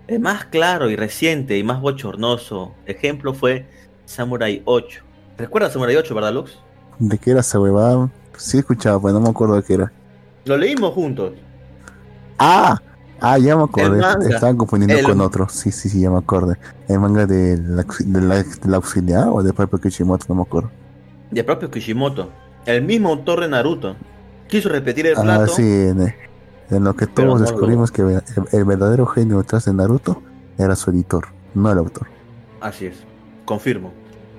El más claro y reciente y más bochornoso ejemplo fue Samurai 8. ¿Recuerdas Samurai 8, verdad, Lux? ¿De qué era esa huevada? Sí escuchaba, pero no me acuerdo de qué era. Lo leímos juntos. ¡Ah! Ah, ya me acordé. Estaban confundiendo El- con otro. Sí, sí, sí, ya me acordé. El manga del auxi- del del auxiliar o de Piper Kishimoto, no me acuerdo. De propio Kishimoto, el mismo autor de Naruto, quiso repetir el Ah, plato. sí, en, en lo que todos no descubrimos que el, el verdadero genio detrás de Naruto era su editor, no el autor. Así es, confirmo.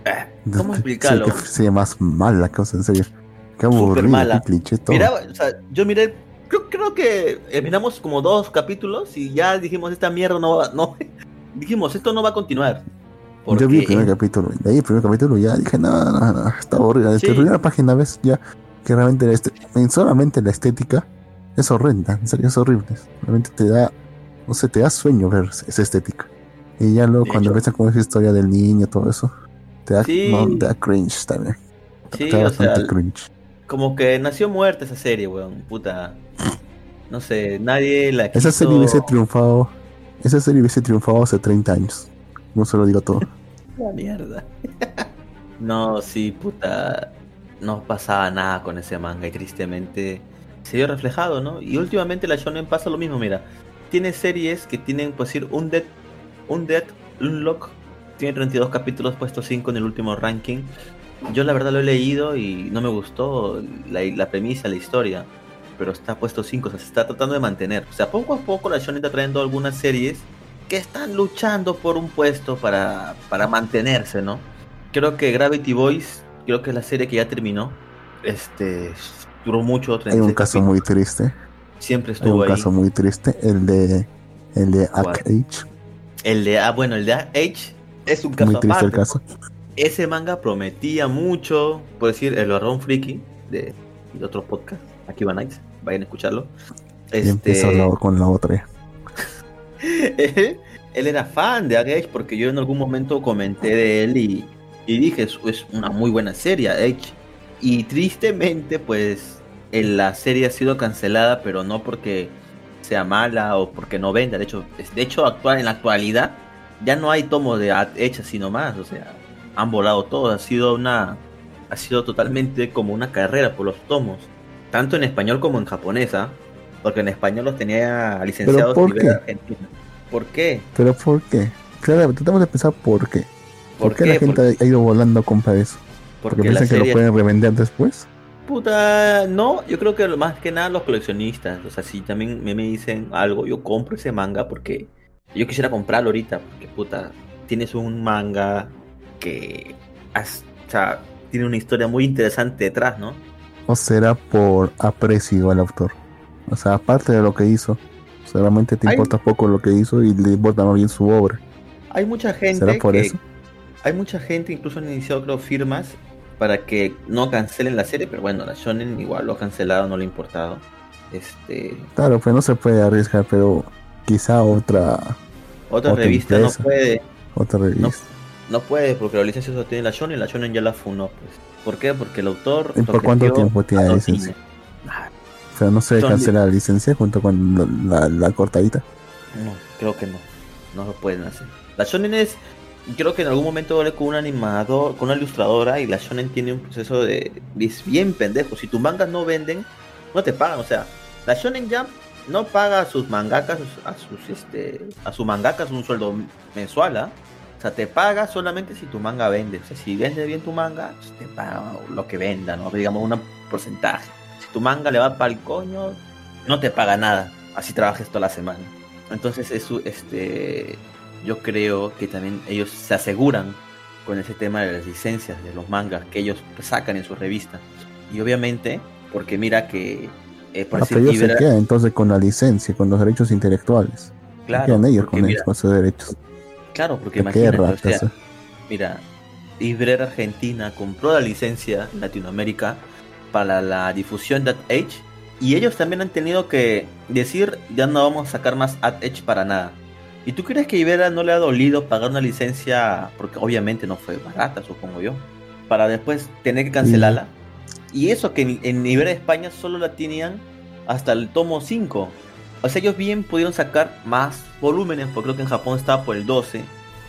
Eh, ¿Cómo Sí, explicarlo? que sería más mala la cosa, en serio. Qué aburrido, mala. qué cliché todo. Miraba, o sea, yo miré, creo, creo que miramos como dos capítulos y ya dijimos, esta mierda no va, no, dijimos, esto no va a continuar. Yo vi el Porque primer capítulo, de ahí el primer capítulo ya dije, no, no, no, está aburrido. Desde Sí. la primera página ves ya que realmente la en solamente la estética es horrenda, en serio es horrible. Realmente te da, no sé, te da sueño ver esa estética. Y ya luego De cuando empieza con esa historia del niño, todo eso, te da, Sí. no, te da cringe también. Sí, te da o sea, bastante cringe. Como que nació muerta esa serie, weón, puta. No sé, nadie la quiso... Esa serie hubiese triunfado, esa serie hubiese triunfado hace 30 años. No se lo digo todo. La mierda. no, sí, puta. No pasaba nada con ese manga y tristemente se vio reflejado, ¿no? Y últimamente la Shonen pasa lo mismo, mira. Tiene series que tienen, pues decir, un Dead, un Dead Unlock. Tiene 32 capítulos, puesto 5 en el último ranking. Yo la verdad lo he leído y no me gustó la, la premisa, la historia. Pero está puesto 5, o sea, se está tratando de mantener. O sea, poco a poco la Shonen está trayendo algunas series que están luchando por un puesto para, para mantenerse, ¿no? Creo que Gravity Boys, creo que es la serie que ya terminó. Este duró mucho. Hay un caso muy triste. Siempre Hay estuvo un ahí. caso muy triste, el de el de. Ack Age. El de ah, bueno, el de H es un caso Muy triste el caso. Ese manga prometía mucho, por decir, el Barrón Friki de, de otro podcast. Aquí va Nice, vayan a escucharlo. Y Este, la- con la otra. él, él era fan de Edge porque yo en algún momento comenté de él y, y dije, es, es una muy buena serie, Edge. Y tristemente, pues, en la serie ha sido cancelada, pero no porque sea mala o porque no venda. De hecho, de hecho actual, en la actualidad ya no hay tomos de Edge así nomás. O sea, han volado todos. Ha sido una... Ha sido totalmente como una carrera por los tomos. Tanto en español como en japonesa. Porque en español los tenía licenciados por a nivel qué? argentino. ¿Por qué? Pero ¿por qué? Claro, tratamos de pensar por qué. ¿Por, ¿Por qué, qué? la gente ha ido volando a comprar eso? Porque, Porque piensan que lo pueden revender después. Puta, no, yo creo que más que nada los coleccionistas. O sea, si también me, me dicen algo, yo compro ese manga porque yo quisiera comprarlo ahorita. Porque, puta, tienes un manga que has- o sea, tiene una historia muy interesante detrás, ¿no? ¿O será por aprecio al autor? O sea, aparte de lo que hizo, solamente te Hay- importa poco lo que hizo y le importa más bien su obra. Hay mucha gente ¿Será por que- eso? Hay mucha gente, incluso han iniciado creo firmas para que no cancelen la serie, pero bueno, la Shonen igual lo ha cancelado, no le ha importado. Este, Claro, pues no se puede arriesgar, pero quizá otra otra, Otra revista empresa. no puede, otra revista. no puede porque la licencia solo tiene la Shonen y la Shonen ya la funó, pues. ¿Por qué? Porque el autor ¿Y por cuánto tiempo tiene a la licencia? Ah, Pero no se Son- cancela la licencia junto con la, la- la cortadita. No, creo que no. No lo pueden hacer. La Shonen es. Creo que en algún momento hablé con un animador, con una ilustradora, y la Shonen tiene un proceso de. Es bien pendejo. Si tus mangas no venden, no te pagan. O sea, la Shonen Jump no paga a sus mangakas, a sus este. a sus mangakas un sueldo mensual, ¿ah? O sea, te paga solamente si tu manga vende. O sea, si vende bien tu manga, pues te paga lo que venda, ¿no? Digamos un porcentaje. Si tu manga le va para el coño, no te paga nada. Así trabajes toda la semana. Entonces eso, este, yo creo que también ellos se aseguran con ese tema de las licencias de los mangas que ellos sacan en su revista. Y obviamente, porque mira que, eh, por Ah, decir, pero ellos se quedan entonces con la licencia, con los derechos intelectuales. Se claro, quedan ellos con, mira, ellos, con esos derechos. Claro, porque ¿De qué imagínate, o sea, mira, Ibrera Argentina compró la licencia en Latinoamérica para la difusión de Ad Age y ellos también han tenido que decir ya no vamos a sacar más Ad Age para nada. ¿Y tú crees que Ibera no le ha dolido pagar una licencia porque obviamente no fue barata, supongo yo, para después tener que cancelarla? Y eso que en, en Ibera España solo la tenían hasta el tomo 5. O sea, ellos bien pudieron sacar más volúmenes, porque creo que en Japón estaba por el 12.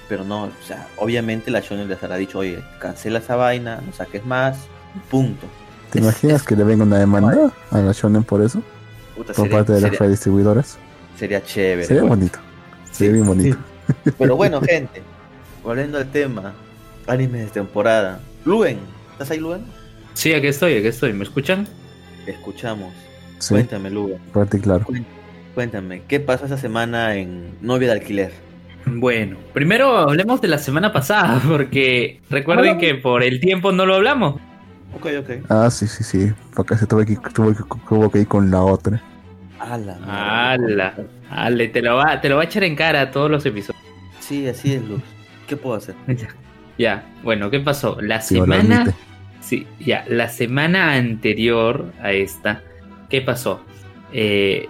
Pero no, o sea, obviamente la Shonen les habrá dicho, oye, cancela esa vaina, no saques más, punto. ¿Te Es- imaginas es- que le venga una demanda a la Shonen por eso? puta, Por sería, parte de las sería- redistribuidoras. sería chévere. Sería pues. bonito. Sí, Sería bien bonito. Pero bueno, gente, volviendo al tema, anime de temporada. Luen, ¿estás ahí, Luen? Sí, aquí estoy, aquí estoy. ¿Me escuchan? Te escuchamos. Sí, Cuéntame, Luen. fuerte y claro. Cuéntame, ¿qué pasó esta semana en Novia de Alquiler? Bueno, primero hablemos de la semana pasada, porque recuerden Hablamos. que por el tiempo no lo hablamos. Ok, ok. Ah, sí, sí, sí. Porque se tuvo que, tuvo que, tuvo que ir con la otra. Ala. ¡Hala! Ale, te lo va, te lo va a echar en cara a todos los episodios. Sí, así es, Luz. ¿Qué puedo hacer? Ya, bueno, ¿qué pasó? La Sí, semana. Sí, ya, la semana anterior a esta, ¿qué pasó? Eh,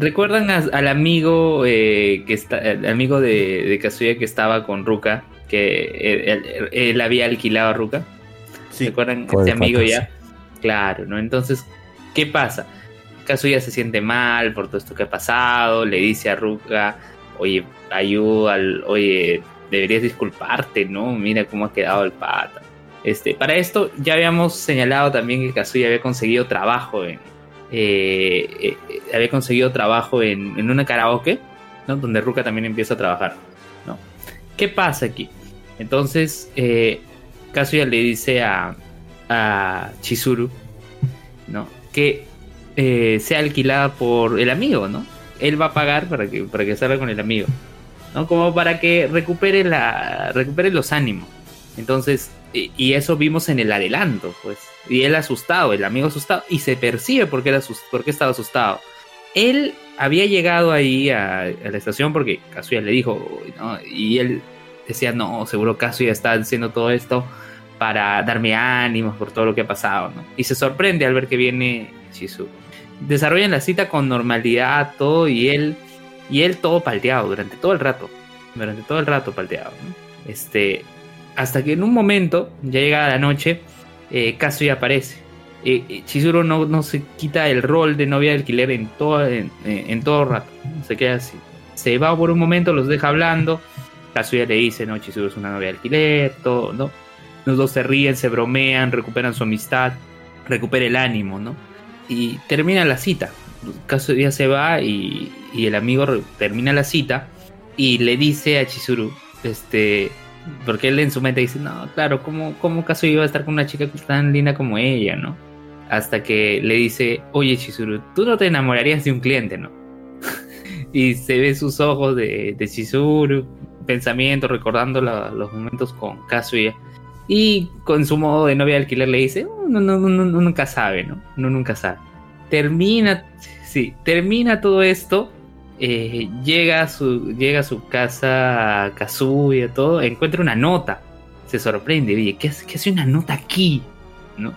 ¿Recuerdan a- al amigo eh, que está, el amigo de, de Kazuya que estaba con Ruka? Que él, él- él había alquilado a Ruka. Sí, ¿Recuerdan Pobre este amigo ya? Claro, ¿no? Entonces, ¿qué pasa? Kazuya se siente mal por todo esto que ha pasado, le dice a Ruka, oye, ayuda, oye, deberías disculparte, ¿no? Mira cómo ha quedado el pata. Este, para esto ya habíamos señalado también que Kazuya había conseguido trabajo en, eh, eh, había conseguido trabajo en, en una karaoke, ¿no? Donde Ruka también empieza a trabajar, ¿no? ¿Qué pasa aquí? Entonces, eh, Kazuya le dice a, a Chizuru, ¿no? Que eh, sea alquilada por el amigo, ¿no? Él va a pagar para que, para que salga con el amigo. ¿no? Como para que recupere, la, recupere los ánimos. Entonces, y, eso vimos en el adelanto, pues. Y él asustado, el amigo asustado, y se percibe por qué, era por qué estaba asustado. Él había llegado ahí a, la estación porque Kazuya le dijo, y él decía, no, seguro Kazuya está haciendo todo esto para darme ánimos por todo lo que ha pasado. Y se sorprende al ver que viene Shizu. Desarrollan la cita con normalidad, todo, y él, y él todo palteado durante todo el rato, durante todo el rato palteado. Este, hasta que en un momento, ya llega la noche, eh, Kazuya aparece. Eh, eh, Chizuru no, no, se quita el rol de novia de alquiler en todo, en, todo rato. Se queda así. Se va por un momento, los deja hablando. Kazuya le dice, no, Chizuru es una novia de alquiler, todo, ¿no? Los dos se ríen, se bromean, recuperan su amistad, recupera el ánimo, ¿no? Y termina la cita. Kazuya se va y, y el amigo termina la cita y le dice a Chizuru, este, porque él en su mente dice, no, claro, ¿cómo, cómo caso iba a estar con una chica tan linda como ella, no? Hasta que le dice, oye Chizuru, tú no te enamorarías de un cliente, ¿no? y se ve sus ojos de, de Chizuru, pensamiento, recordando los momentos con Kazuya. Y con su modo de novia de alquiler le dice, oh, no, no, no, no, nunca sabe, ¿no? No, nunca sabe. Termina, sí, termina todo esto eh, llega, a su, llega a su casa Kazuya, todo, encuentra una nota. Se sorprende, oye, ¿qué hace, qué hace una nota aquí? ¿No?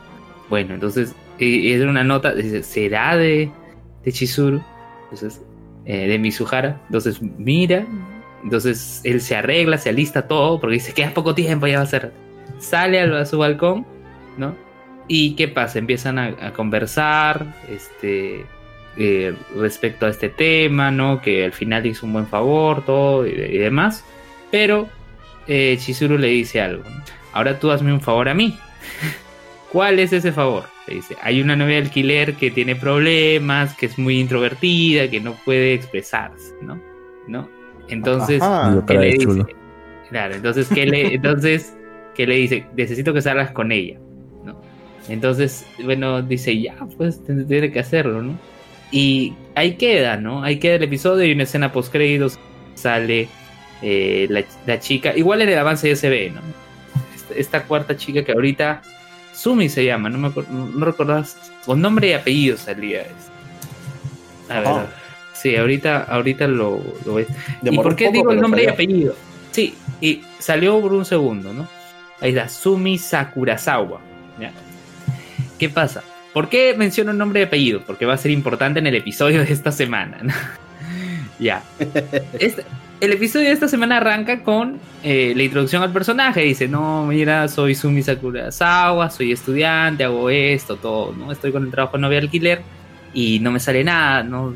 Bueno, entonces eh, es una nota, será de, de Chizuru, entonces, eh, de Mizuhara. Entonces mira, entonces él se arregla, se alista todo, porque dice, queda poco tiempo, ya va a ser. Sale a, su balcón, ¿no? ¿Y qué pasa? Empiezan a, a conversar, este eh, respecto a este tema, ¿no? Que al final hizo un buen favor, todo y, demás. Pero eh, Chizuru le dice algo. Ahora tú hazme un favor a mí. ¿Cuál es ese favor? Le dice, hay una novia de alquiler que tiene problemas, que es muy introvertida, que no puede expresarse, ¿no? ¿No? Entonces, ¿qué le dice? Claro, entonces, ¿qué le, entonces, ¿qué le dice? Necesito que salgas con ella, ¿no? Entonces, bueno, dice, ya, pues tiene que hacerlo, ¿no? Y ahí queda, ¿no? Ahí queda el episodio y una escena post créditos sale eh, la, chica. Igual en el avance ya se ve, ¿no? Esta, cuarta chica que ahorita Sumi se llama, no me no recordás, con nombre y apellido salía. A ver, oh. sí, ahorita, ahorita lo, lo ves. ¿Y por qué digo el nombre y apellido? Sí, y salió por un segundo, ¿no? Ahí está, Sumi Sakurazawa. ¿ya? ¿Qué pasa? ¿Por qué menciono el nombre y apellido? Porque va a ser importante en el episodio de esta semana. ya. Este, el episodio de esta semana arranca con eh, la introducción al personaje. Dice, no, mira, soy Sumi Sakurazawa, soy estudiante, hago esto, todo, ¿no? Estoy con el trabajo de novia alquiler y no me sale nada, ¿no?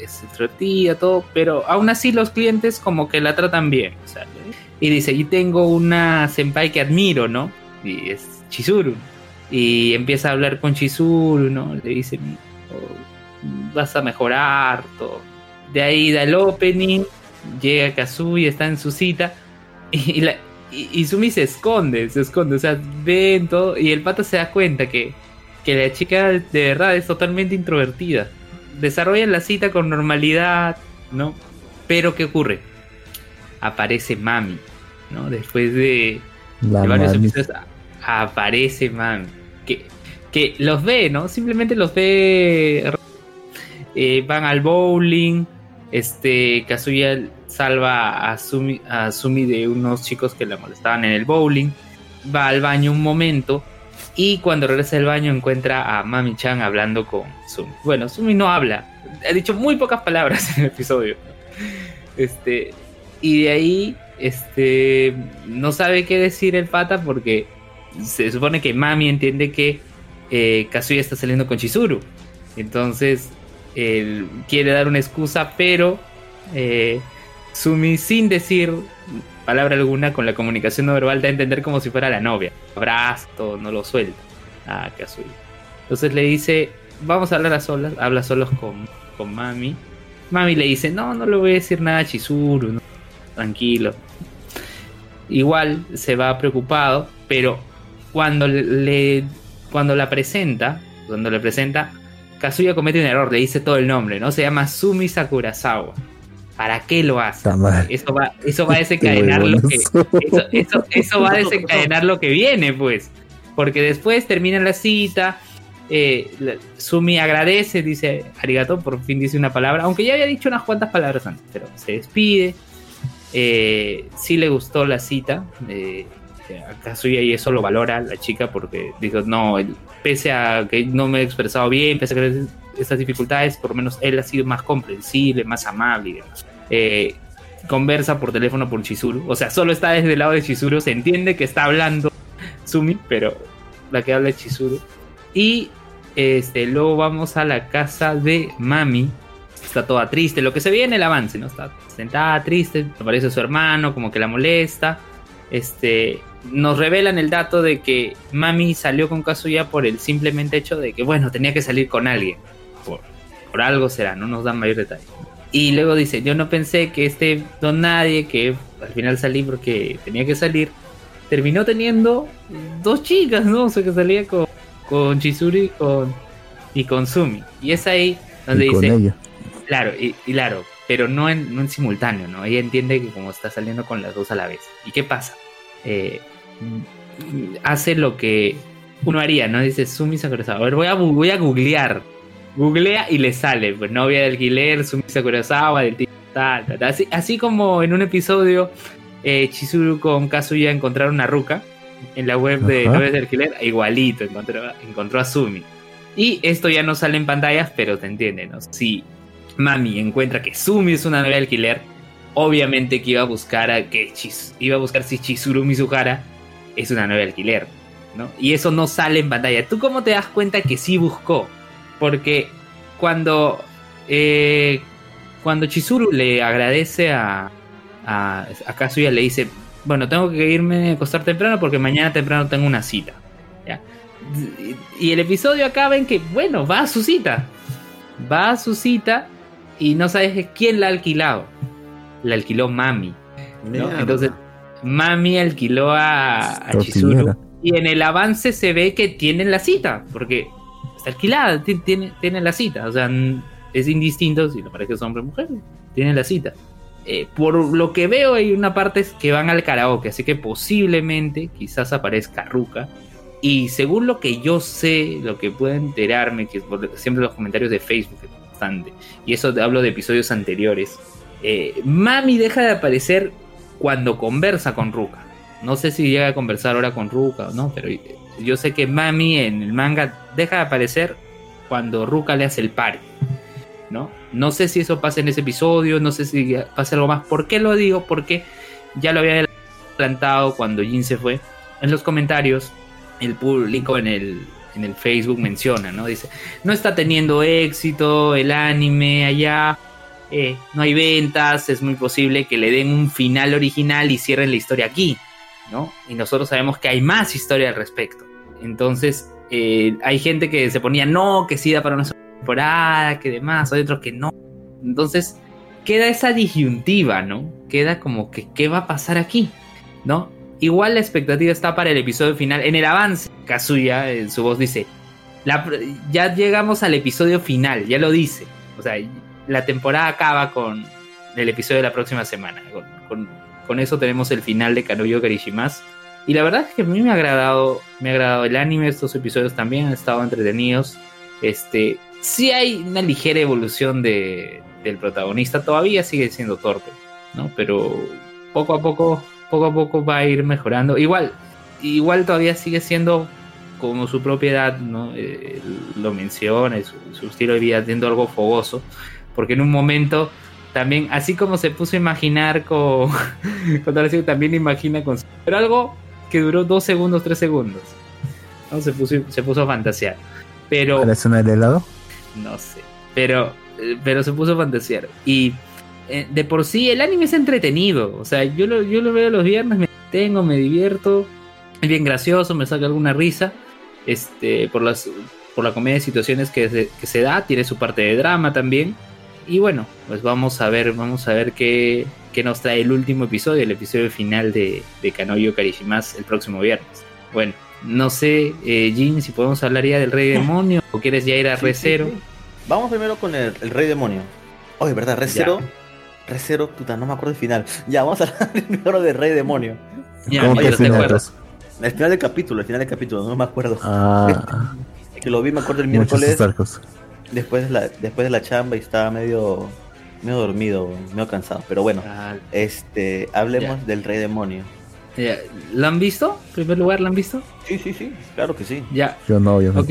Es introvertida, todo, pero aún así los clientes como que la tratan bien, Y dice, y tengo una senpai que admiro, ¿no? Y es Chizuru. Y empieza a hablar con Chizuru, ¿no? Le dice, oh, vas a mejorar, todo. De ahí da el opening, llega Kazuya, está en su cita, y, la, y, Sumi se esconde, se esconde, o sea, ven todo, y el pato se da cuenta que, que la chica de verdad es totalmente introvertida. Desarrollan la cita con normalidad, ¿no? Pero ¿qué ocurre? Aparece Mami, ¿no? Después de, de varios episodios aparece Mami que, los ve, ¿no? Simplemente los ve. Eh, van al bowling. Este, Kazuya salva a Sumi, a Sumi de unos chicos que la molestaban en el bowling. Va al baño un momento. Y cuando regresa del baño encuentra a Mami Chan hablando con Sumi. Bueno, Sumi no habla. Ha dicho muy pocas palabras en el episodio. Este. Y de ahí. Este. No sabe qué decir el pata porque se supone que Mami entiende que eh, Kazuya está saliendo con Chizuru. Entonces, él quiere dar una excusa, pero eh, Sumi, sin decir palabra alguna, con la comunicación no verbal, da a entender como si fuera la novia. Abrazo, no lo suelta a Kazuya. Entonces le dice, vamos a hablar a solas, habla solos con, con Mami. Mami le dice, no, no le voy a decir nada a Chizuru, tranquilo. Igual se va preocupado, pero cuando le cuando la presenta, cuando le presenta, Kazuya comete un error, le dice todo el nombre, ¿no? Se llama Sumi Sakurazawa. ¿Para qué lo hace? Eso va, eso va a desencadenar lo que, eso, eso, eso va a desencadenar lo que viene, pues. Porque después termina la cita. eh, Sumi agradece, dice arigato, por fin dice una palabra, aunque ya había dicho unas cuantas palabras antes, pero se despide. Eh, sí le gustó la cita. Eh, a Kazuya y eso lo valora la chica porque dijo, no, pese a que no me he expresado bien, pese a que estas dificultades, por lo menos él ha sido más comprensible, más amable y demás. Eh, conversa por teléfono por Chizuru. O sea, solo está desde el lado de Chizuru. Se entiende que está hablando Sumi, pero la que habla es Chizuru. Y este, luego vamos a la casa de Mami. Está toda triste. Lo que se ve en el avance, ¿no? Está sentada triste. Aparece su hermano, como que la molesta. Este. Nos revelan el dato de que Mami salió con Kazuya por el simplemente hecho de que, bueno, tenía que salir con alguien. Por, por algo será, no nos dan mayor detalle. Y luego dice, yo no pensé que este don nadie, que al final salí porque tenía que salir, terminó teniendo dos chicas, ¿no? O sea, que salía con, con Chizuru y con, y con Sumi. Y es ahí donde Y con dice, ella. claro, y, y claro, pero no en, no en simultáneo, ¿no? Ella entiende que como está saliendo con las dos a la vez. ¿Y qué pasa? Eh, hace lo que uno haría, ¿no? Dice Sumi Sakurazawa. A ver, voy a, voy a googlear. Googlea y le sale, pues novia de alquiler, Sumi Sakurazawa, del tipo tal, tal, tal. Así, así como en un episodio eh, Chizuru con Kazuya encontraron una ruca en la web de novias de alquiler, igualito, encontró, encontró a Sumi. Y esto ya no sale en pantallas, pero te entiende, ¿no? Si Mami encuentra que Sumi es una novia de alquiler, obviamente que iba a buscar a que Chiz- iba a buscar si Chizuru Mizuhara es una novia de alquiler, ¿no? Y eso no sale en pantalla. ¿Tú cómo te das cuenta que sí buscó? Porque cuando eh, cuando Chizuru le agradece a, a, a Kazuya, le dice, bueno, tengo que irme a acostar temprano porque mañana temprano tengo una cita. Y el episodio acaba en que, bueno, va a su cita. Va a su cita y no sabes quién la ha alquilado. La alquiló Mami. ¿no? Entonces, Mami alquiló a, a. Chizuru. Y en el avance se ve que tienen la cita, porque está alquilada, ti- tiene, tiene la cita. O sea, es indistinto si la pareja es hombre o mujer, tienen la cita. Eh, por lo que veo, hay una parte es que van al karaoke, así que posiblemente quizás aparezca Ruka. Y según lo que yo sé, lo que puedo enterarme, que es por siempre los comentarios de Facebook, que y eso te hablo de episodios anteriores, eh, Mami deja de aparecer cuando conversa con Ruka. No sé si llega a conversar ahora con Ruka o no, pero yo sé que Mami en el manga deja de aparecer cuando Ruka le hace el pari. ¿no? No sé si eso pasa en ese episodio, no sé si pasa algo más. ¿Por qué lo digo? Porque ya lo había adelantado cuando Jin se fue. En los comentarios, el público en el, en el Facebook menciona, ¿no? Dice, no está teniendo éxito el anime allá, eh, no hay ventas, es muy posible que le den un final original y cierren la historia aquí, ¿no? Y nosotros sabemos que hay más historia al respecto. Entonces, eh, hay gente que se ponía, no, que sí da para una temporada, que demás, hay otros que no. Entonces, queda esa disyuntiva, ¿no? Queda como que, ¿qué va a pasar aquí? ¿No? Igual la expectativa está para el episodio final. En el avance, Kazuya en su voz dice, ya llegamos al episodio final, ya lo dice. O sea, la temporada acaba con el episodio de la próxima semana. Con, eso tenemos el final de Kanoyo Karishimas. Y la verdad es que a mí me ha agradado, me ha agradado el anime, estos episodios también han estado entretenidos. Este, sí hay una ligera evolución de, del protagonista, todavía sigue siendo torpe, ¿no? Pero poco a poco, poco a poco va a ir mejorando. Igual, igual todavía sigue siendo como su propiedad, ¿no? Eh, lo menciona, su, su estilo de vida siendo algo fogoso, porque en un momento también, así como se puso a imaginar con, con Tarantino, también imagina con... Pero algo que duró dos segundos, tres segundos. ¿no? Se, puso, se puso a fantasear. Pero... ¿La escena del helado? No sé. Pero, eh, pero se puso a fantasear. Y eh, de por sí el anime es entretenido. O sea, yo lo, yo lo veo los viernes, me tengo, me divierto. Es bien gracioso, me saca alguna risa. Este, por las por la comedia de situaciones que se, que se da, tiene su parte de drama también. Y bueno, pues vamos a ver, vamos a ver qué, qué nos trae el último episodio, el episodio final de, de Kanoyo Karishimas el próximo viernes. Bueno, no sé, eh, Jin, si podemos hablar ya del Rey Demonio o quieres ya ir a Sí, Re sí, Zero. sí. Vamos primero con el, el Rey Demonio. Oye, ¿verdad? Re Ya. Zero Recero, puta, no me acuerdo el final. Ya, vamos a hablar primero de Rey Demonio. Ya, ¿Cómo que te final? El final del capítulo, el final del capítulo, no me acuerdo. Ah, Que lo vi, me acuerdo el miércoles después de la, después de la chamba y estaba medio, medio dormido, medio cansado. Pero bueno, Ah, este, hablemos del Rey Demonio. ya. ¿Lo han visto? En primer lugar, ¿lo han visto? Sí, sí, sí, claro que sí. Ya, Yo no, yo no. ok,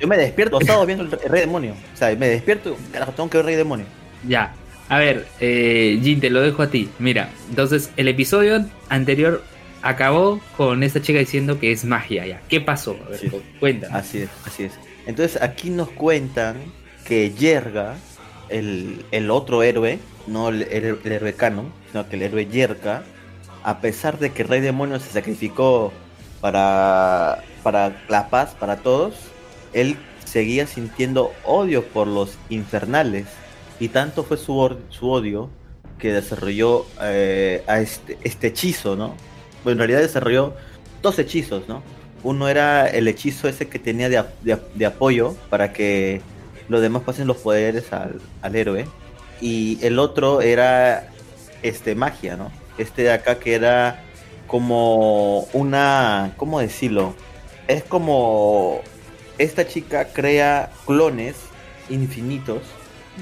Yo me despierto sábado viendo el el Rey Demonio. O sea, me despierto, carajo, tengo que ver Rey Demonio. ya. A ver, eh, Jin, te lo dejo a ti. Mira, entonces el episodio anterior acabó con esta chica diciendo que es magia, ya. ¿Qué pasó? A ver, Sí. cu- cuéntame. Así es, así es. Entonces aquí nos cuentan que Yerga, el, el otro héroe, no el, el- el héroe canon, sino que el héroe Yerga, a pesar de que el Rey Demonio se sacrificó para, para la paz, para todos, él seguía sintiendo odio por los infernales. Y tanto fue su, su odio que desarrolló eh, a este, este hechizo, ¿no? Bueno, en realidad desarrolló dos hechizos, ¿no? Uno era el hechizo ese que tenía de, de de apoyo para que los demás pasen los poderes al, al héroe. Y el otro era este magia, ¿no? Este de acá que era como una, ¿cómo decirlo? Es como esta chica crea clones infinitos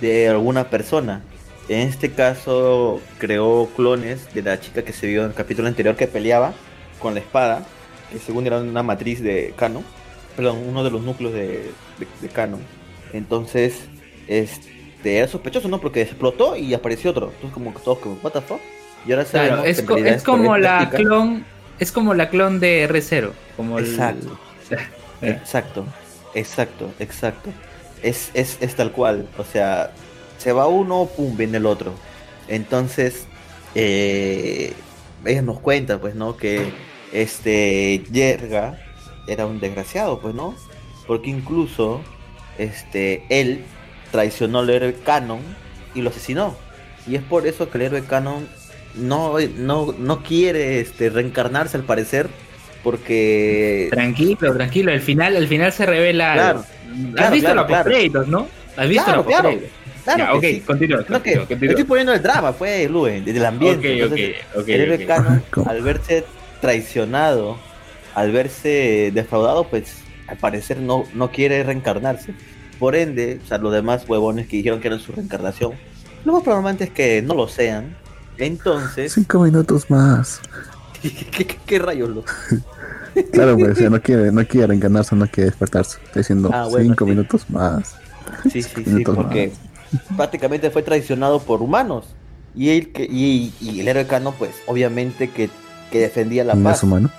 de alguna persona. En este caso creó clones de la chica que se vio en el capítulo anterior que peleaba con la espada, que según era una matriz de Canon, perdón, uno de los núcleos de, de, de Canon. Entonces, este, era sospechoso, ¿no? Porque explotó y apareció otro. Entonces como todos como, what the fuck? Y ahora Claro, es, co- es como la clon, es como la clon de R0, como el- Exacto. Exacto, exacto, exacto. Es, es, es tal cual. O sea, se va uno, pum, viene el otro. Entonces, eh, ella nos cuenta, pues, ¿no? Que este Yerga era un desgraciado, pues, ¿no? Porque incluso, este, él traicionó al héroe Canon y lo asesinó. Y es por eso que el héroe Canon no, no, no quiere este, reencarnarse al parecer. Porque Tranquilo, tranquilo, al final, al final se revela Claro, algo. Has claro, visto claro, los claro. postcréditos, ¿no? Has visto Claro, los claro. postcréditos. Claro Ya, que ok, sí. continúa, No, que estoy poniendo el drama, pues, Luen, desde el ambiente. Ok, ok, Entonces, ok, el héroe ok. Canon, ¿Cómo? al verse traicionado, al verse defraudado, pues al parecer no, no quiere reencarnarse. Por ende, o sea, los demás huevones que dijeron que eran su reencarnación, lo más probablemente es que no lo sean. Entonces, Cinco minutos más. ¿Qué, qué- qué- qué rayos lo? Claro, pues, no quiere, no quiere reencarnarse, no quiere despertarse. Está diciendo Ah, bueno, cinco sí. minutos más. Sí, sí, sí, porque prácticamente fue traicionado por humanos. Y, él que, y, y el héroe Canon, pues, obviamente que, que defendía la No paz. es humano.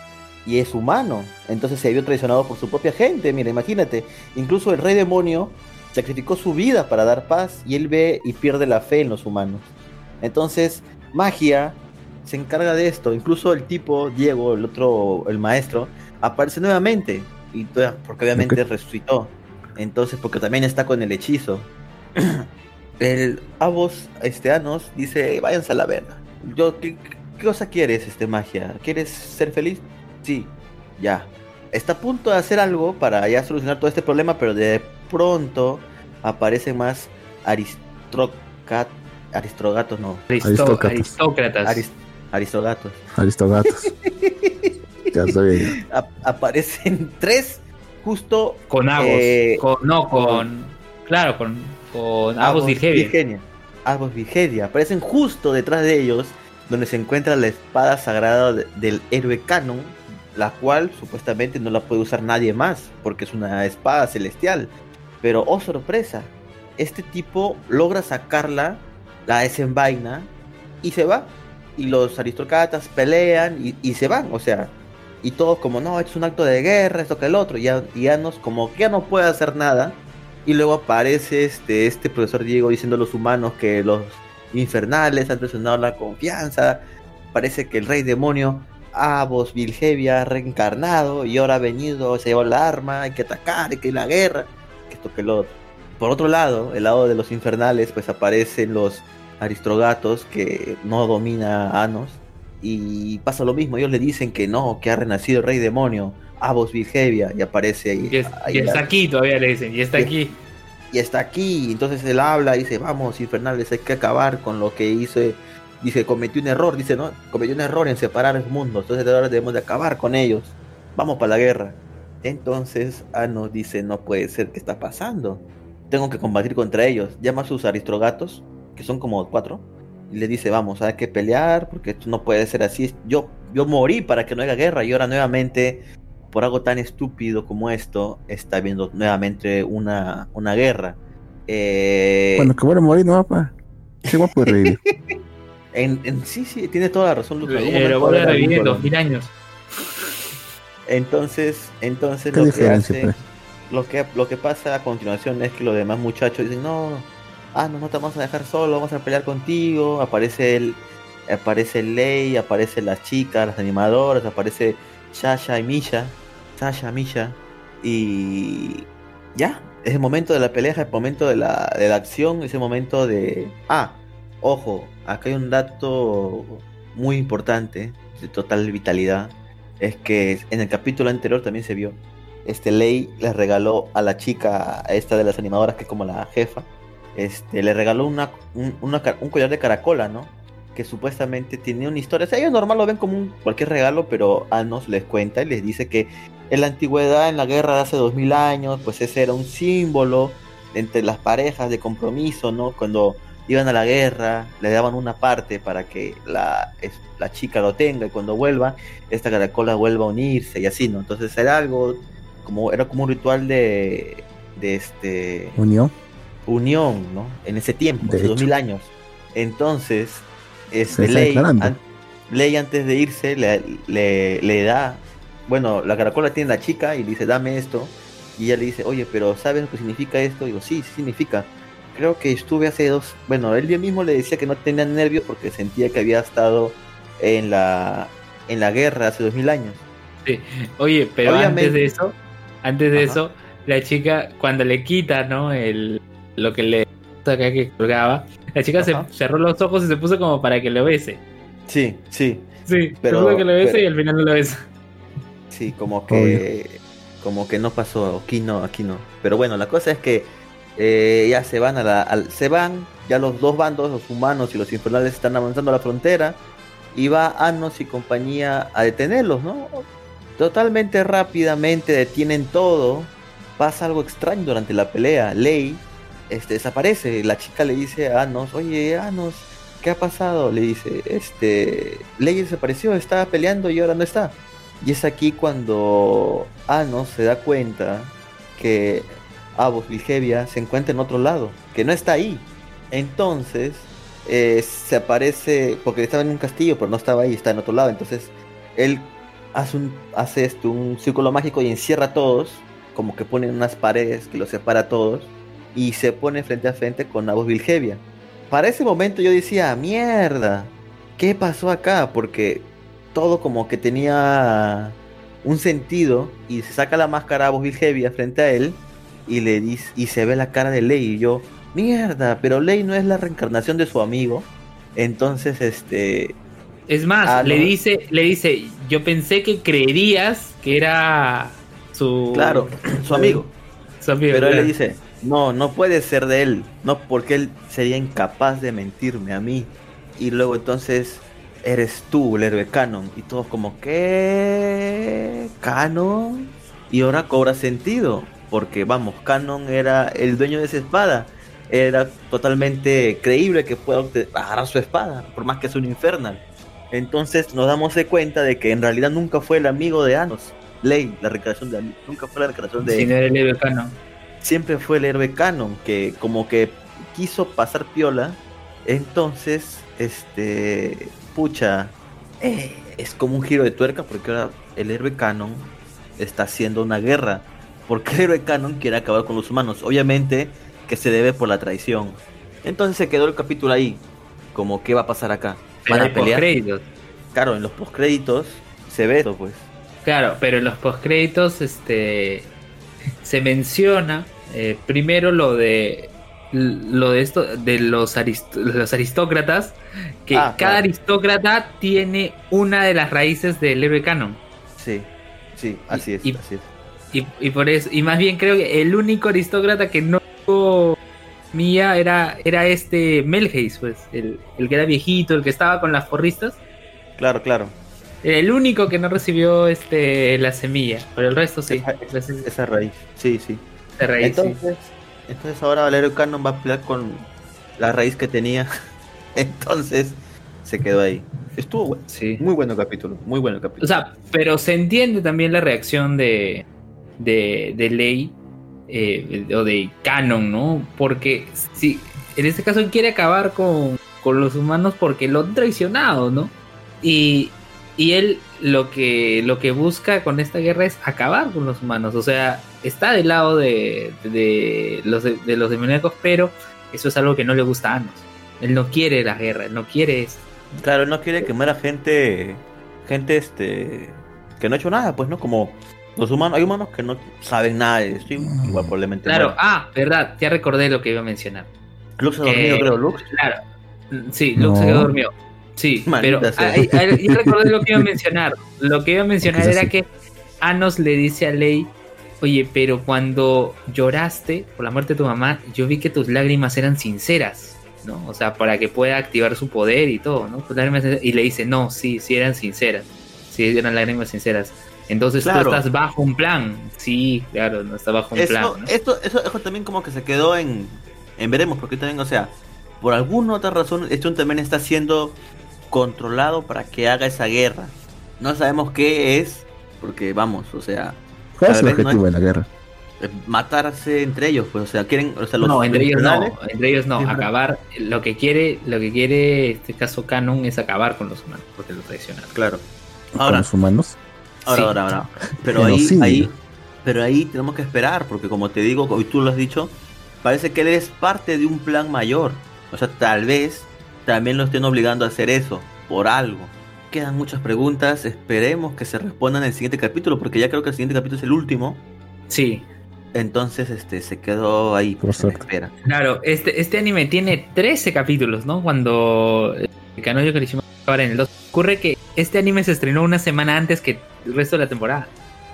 y es humano. Entonces se vio traicionado por su propia gente. Mira, imagínate. Incluso el rey demonio sacrificó su vida para dar paz y él ve y pierde la fe en los humanos. Entonces, magia se encarga de esto. Incluso el tipo, Diego, el otro, el maestro, aparece nuevamente. Y, porque obviamente resucitó. Entonces, porque también está con el hechizo. el Avos este, Anos dice, váyanse a la verga. Yo, ¿qué, qué cosa quieres, este magia? ¿Quieres ser feliz? Sí, ya. Está a punto de hacer algo para ya solucionar todo este problema, pero de pronto aparecen más aristrocat, aristrogatos, no, Aristócratas. aristócratas. aris- aristogatos. Aristogatos. ya sabía. A- aparecen tres justo con Avos. Eh, con, no, con. Claro, con, con Virgevia. Virgenia. Avos Virgedia. Aparecen justo detrás de ellos, donde se encuentra la espada sagrada de- del héroe Canon, la cual supuestamente no la puede usar nadie más, porque es una espada celestial. Pero, oh sorpresa, este tipo logra sacarla, la desenvaina y se va. Y los aristócratas pelean y, se van, o sea, y todos como, no, es un acto de guerra, esto que el otro, y ya, ya nos, como que ya no puede hacer nada. Y luego aparece este, este profesor Diego diciendo a los humanos que los infernales han traicionado la confianza. Parece que el rey demonio, Avos Vilgevia, ha reencarnado y ahora ha venido, se llevó el arma, hay que atacar, hay que ir la guerra, que esto que el otro. Por otro lado, el lado de los infernales, pues aparecen los aristrogatos que no domina a Anos. Y pasa lo mismo, ellos le dicen que no, que ha renacido el rey demonio, Avos Vilgevia, y aparece ahí. Y, es- ahí y está la- aquí todavía le dicen, y está Y- aquí. y está aquí. Entonces él habla y dice, vamos, infernales, hay que acabar con lo que hice. Dice, cometió un error, dice, ¿no? Cometió un error en separar el mundo. Entonces ahora debemos de acabar con ellos. Vamos para la guerra. Entonces Ano dice, no puede ser, ¿qué está pasando? Tengo que combatir contra ellos. Llama a sus aristogatos, que son como cuatro, y le dice, vamos, hay que pelear, porque esto no puede ser así. Yo, yo morí para que no haya guerra y ahora nuevamente, por algo tan estúpido como esto, está habiendo nuevamente una, una guerra. Eh, Bueno, que bueno morir, no, papá. Qué guapo de reír. en, en- sí, sí, tiene toda la razón, Lucas. Pero voy a revivir en. 2000 años. Entonces, entonces ¿Qué lo que hace, lo que lo que pasa a continuación es que los demás muchachos dicen, no, ah, no, no te vamos a dejar solo, vamos a pelear contigo. Aparece el, aparece Ley, aparece las chicas, las animadoras, aparece Sasha y Misha, Sasha, Misha, y ya, es el momento de la pelea, es el momento de la, de la acción, es el momento de, ah, ojo, acá hay un dato muy importante, de total vitalidad, es que en el capítulo anterior también se vio. Este Ley le regaló a la chica, esta de las animadoras, que es como la jefa, este, le regaló una, un, collar de caracola, ¿no? Que supuestamente tiene una historia. O sea, ellos normal lo ven como un, cualquier regalo, pero Anos les cuenta y les dice que en la antigüedad, en la guerra de hace dos mil años, pues ese era un símbolo entre las parejas de compromiso, ¿no? Cuando iban a la guerra, le daban una parte para que la, la chica lo tenga y cuando vuelva, esta caracola vuelva a unirse y así, ¿no? Entonces era algo como, era como un ritual de, de este Unión. Unión, ¿no? En ese tiempo, De hace dos mil años. Entonces, este Ley, declarando. an- Ley antes de irse le, le, le da, bueno, la caracola tiene la chica y le dice, dame esto. Y ella le dice, oye, pero ¿sabes lo que significa esto? digo, sí, sí significa. Creo que estuve hace dos, bueno, él mismo le decía que no tenía nervios porque sentía que había estado en la, en la guerra hace dos mil años. Sí. Oye, pero Obviamente- antes de eso, antes de Ajá. eso, la chica, cuando le quita, ¿no? El, lo que le acá que colgaba, la chica Ajá. se cerró los ojos y se puso como para que lo bese. Sí, sí. Sí, Pero- se puso que lo bese pero- y al final no lo besa. Sí, como que como que no pasó, aquí no, aquí no. Pero bueno, la cosa es que eh, ya se van a la, al- se van, ya los dos bandos, los humanos y los infernales están avanzando a la frontera y va Anos y compañía a detenerlos, ¿no? Totalmente rápidamente detienen todo. Pasa algo extraño durante la pelea. Ley este, desaparece. La chica le dice a Anos, oye Anos, ¿qué ha pasado? Le dice, este, Ley desapareció, estaba peleando y ahora no está. Y es aquí cuando Anos se da cuenta que Avos Vilgevia se encuentra en otro lado, que no está ahí. Entonces eh, se aparece, porque estaba en un castillo, pero no estaba ahí, está en otro lado. Entonces él hace, un, hace esto, un círculo mágico y encierra a todos, como que pone unas paredes que los separa a todos, y se pone frente a frente con Avos Vilgevia. Para ese momento yo decía, mierda, ¿qué pasó acá? Porque todo como que tenía un sentido y se saca la máscara voz Vilgevia frente a él y le dice y se ve la cara de Ley y yo mierda pero Ley no es la reencarnación de su amigo entonces este Es más, Ah, le no. dice, le dice, yo pensé que creerías que era su claro su amigo su amigo, pero él le dice no no puede ser de él. No porque él sería incapaz de mentirme a mí. Y luego entonces eres tú el héroe canon. Y todos como qué canon y ahora cobra sentido porque vamos canon era el dueño de esa espada. Era totalmente creíble que pueda agarrar su espada por más que es un infernal. Entonces nos damos de cuenta de que en realidad nunca fue el amigo de Anos Ley la recreación de Ami- nunca fue la recreación de Si no era el héroe canon. Siempre fue el héroe canon que como que quiso pasar piola entonces este pucha eh, es como un giro de tuerca porque ahora el héroe canon está haciendo una guerra porque el héroe canon quiere acabar con los humanos obviamente que se debe por la traición. Entonces se quedó el capítulo ahí como qué va a pasar acá van a pelear postcréditos. claro en los postcréditos se ve eso pues. Claro, pero en los postcréditos este se menciona eh, primero lo de lo de esto de los, arist- los aristócratas que Ah, cada claro. aristócrata tiene una de las raíces del héroe canon sí sí así es y- así es y, y por eso y más bien creo que el único aristócrata que no tuvo Mía era, era este Melgeis, pues, el, el que era viejito, el que estaba con las porristas. Claro, claro. El único que no recibió este la semilla, pero el resto sí. Esa, esa raíz, sí, sí. Raíz, entonces, entonces ahora Valerio Cannon va a pelear con la raíz que tenía. entonces se quedó ahí. Estuvo bueno. Sí. Muy bueno el capítulo, muy bueno el capítulo. O sea, pero se entiende también la reacción de, de, de Ley eh, o de Canon, ¿no? Porque si en este caso él quiere acabar con, con los humanos porque lo han traicionado, ¿no? Y, y él lo que, lo que busca con esta guerra es acabar con los humanos. O sea, está del lado de, de, los, de, de los demoníacos, pero eso es algo que no le gusta a Anos. Él no quiere la guerra, él no quiere esto. Claro, él no quiere quemar a gente, gente este, que no ha hecho nada, pues, ¿no? Como los humanos, hay humanos que no saben nada de esto, y igual probablemente. Claro, ah, verdad, ya recordé lo que iba a mencionar. Lux se ha dormido, Eh, creo, Lux. Claro. Sí, Luke se No. quedó dormido. Sí, Maldita pero ah, ah, ya recordé lo que iba a mencionar. Lo que iba a mencionar era así. que Anos le dice a Ley, oye, pero cuando lloraste por la muerte de tu mamá, yo vi que tus lágrimas eran sinceras, ¿no? O sea, para que pueda activar su poder y todo, ¿no? Tus lágrimas- y le dice, no, sí, sí eran sinceras. Sí, eran lágrimas sinceras. Entonces Claro. tú estás bajo un plan. Sí, claro, no está bajo un Eso, plan. ¿no? esto, eso, eso también como que se quedó en, en veremos, porque también, o sea, por alguna otra razón, este también está siendo controlado para que haga esa guerra. No sabemos qué es, porque vamos, o sea, ¿Cuál es el no objetivo es- de la guerra? eh, matarse entre ellos, pues, o sea, quieren, o sea, los no, entre ellos no, entre ellos no, acabar, lo que quiere, lo que quiere este caso Canon es acabar con los humanos, porque lo traicionaron. Claro. ¿Con Ahora, los humanos? ahora, Sí. ahora, ahora. Pero ahí, ahí, pero ahí tenemos que esperar, porque como te digo, hoy tú lo has dicho, parece que él es parte de un plan mayor. O sea, tal vez también lo estén obligando a hacer eso, por algo. Quedan muchas preguntas, esperemos que se respondan en el siguiente capítulo, porque ya creo que el siguiente capítulo es el último. Sí, Entonces, este, se quedó ahí, Por pues, espera. claro, este, este anime tiene 13 capítulos, ¿no? Cuando el Kanoyo Kirishima ahora en el 2. Ocurre que este anime se estrenó una semana antes que el resto de la temporada.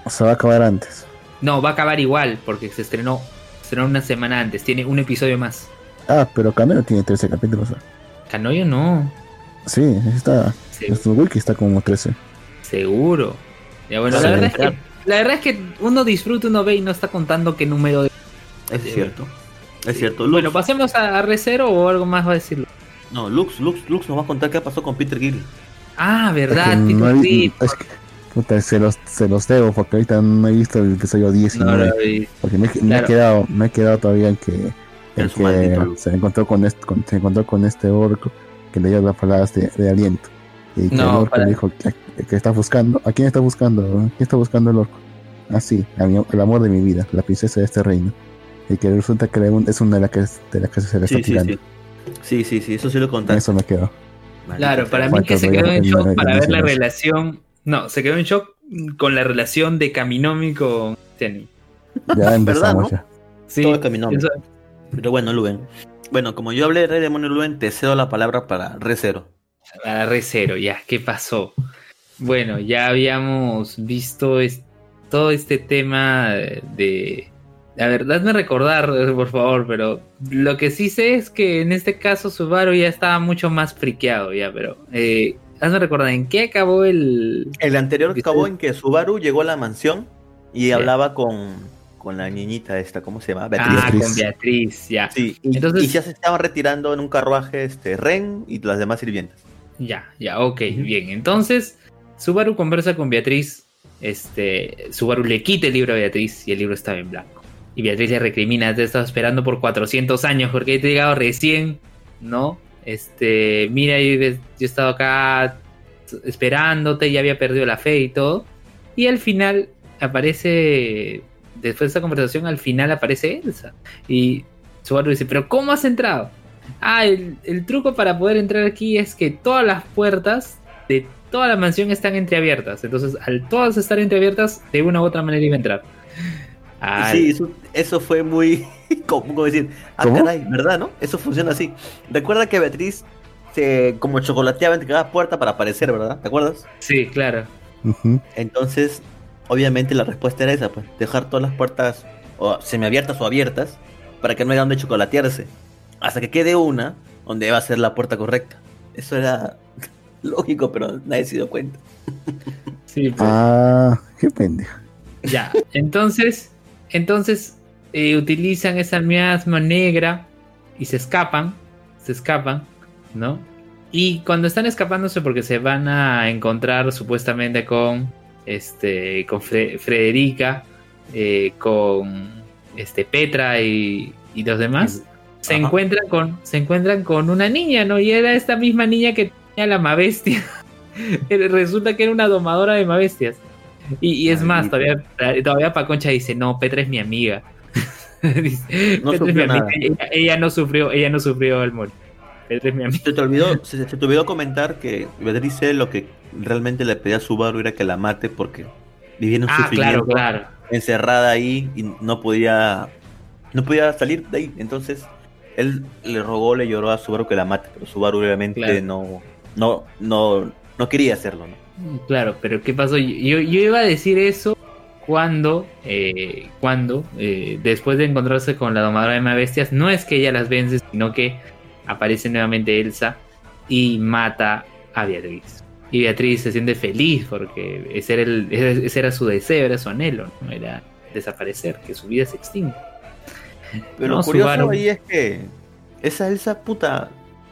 O sea, va a acabar antes. No, va a acabar igual, porque se estrenó, se estrenó una semana antes, tiene un episodio más. Ah, pero Cameo tiene 13 capítulos. Kanoyo no, Sí, está. Nuestro wiki está como 13. seguro. Ya bueno, Sí. la verdad es que la verdad es que uno disfruta, uno ve y no está contando qué número de Es cierto. Es cierto. Bueno, pasemos a, a Recero o algo más va a decirlo. no, Lux, Lux, Lux nos va a contar qué pasó con Peter Gill. Ah, Es verdad, que no Peter es que, puta, se los, se los debo porque ahorita no he visto el episodio No 19. lo vi. Porque me, me Claro. he quedado, me he quedado todavía en que, en En su maldito que se encontró con este, con- se encontró con este orco que le dio las palabras de, de aliento. Y que No, el orco para- le dijo que, que está buscando, ¿a quién está buscando? ¿A quién está buscando el orco? Ah, sí, a mi- el amor de mi vida, la princesa de este reino. Y que resulta que es una de las que, de las que se le está Sí, sí, tirando. sí. Sí, sí, sí, eso sí lo contaste. eso me quedo. Claro, para mí que se quedó en shock para ver la el- relación. No, se quedó en shock con la relación de Kaminomi con Tenny. Ya empezamos ¿no? ya. Sí, Todo eso- Pero bueno, Luben. Bueno, como yo hablé de Rey Demonio Luben, te cedo la palabra para Recero. para Recero, ya, ¿qué pasó? Bueno, ya habíamos visto es- todo este tema de... La verdad, hazme recordar, por favor, pero lo que sí sé es que en este caso Subaru ya estaba mucho más friqueado, ya, pero... Eh, hazme recordar, ¿en qué acabó el...? El anterior acabó en que Subaru llegó a la mansión y Sí. hablaba con, con la niñita esta, ¿cómo se llama? Beatriz. Ah, Beatriz. con Beatriz, ya. Sí, y, Entonces- y ya se estaban retirando en un carruaje este, Ren y las demás sirvientas. Ya, ya, ok, bien. Entonces, Subaru conversa con Beatriz. Este, Subaru le quita el libro a Beatriz y el libro estaba en blanco. Y Beatriz le recrimina, te he estado esperando por 400 años porque te he llegado recién, ¿no? Este, mira, yo, yo he estado acá esperándote, ya había perdido la fe y todo. Y al final aparece, después de esta conversación, al final aparece Elsa. Y Subaru dice, pero ¿cómo has entrado? Ah, el, el truco para poder entrar aquí es que todas las puertas de toda la mansión están entreabiertas. Entonces, al todas estar entreabiertas, de una u otra manera iba a entrar. Ah, Sí, eso, eso fue muy. ¿Cómo cómo decir? Ah, ¿Cómo? caray, ¿verdad, no? Eso funciona así. Recuerda que Beatriz se como chocolateaba entre cada puerta para aparecer, ¿verdad? ¿Te acuerdas? sí, claro. Entonces, obviamente la respuesta era esa, pues, dejar todas las puertas o semiabiertas o abiertas para que no haya donde chocolatearse. Hasta que quede una donde va a ser la puerta correcta. Eso era lógico, pero nadie se dio cuenta. Sí, pues. Ah, qué pendejo. Ya, entonces, entonces eh, utilizan esa miasma negra y se escapan, se escapan, ¿no? Y cuando están escapándose porque se van a encontrar supuestamente con, este, con Fre- Frederica, eh, con, este, Petra y, y los demás, se Ajá. encuentran con, se encuentran con una niña, ¿no? Y era esta misma niña que tenía la Mavestia. Resulta que era una domadora de Mavestias. Y, y es más, todavía, todavía Paconcha dice, no, Petra es mi amiga. Dice, No "Petra es mi amiga". Ella, ella no sufrió, ella no sufrió el morir. Mi. Se te olvidó, se, se te olvidó comentar que Beatriz lo que realmente le pedía a Subaru era que la mate porque vivía en un Ah, claro, sufrimiento, claro. encerrada ahí y no podía no podía salir de ahí. Entonces él le rogó, le lloró a Subaru que la mate, pero Subaru obviamente Claro. no, no, no, no quería hacerlo. ¿no? Claro, pero ¿qué pasó? Yo, yo iba a decir eso cuando, eh, cuando eh, después de encontrarse con la domadora de Mavestias, no es que ella las vence, sino que aparece nuevamente Elsa y mata a Beatriz. Y Beatriz se siente feliz porque ese era, el- ese era su deseo, era su anhelo, ¿no? era desaparecer, que su vida se extinga. Pero No, lo curioso Subaru. ahí es que esa Elsa puta,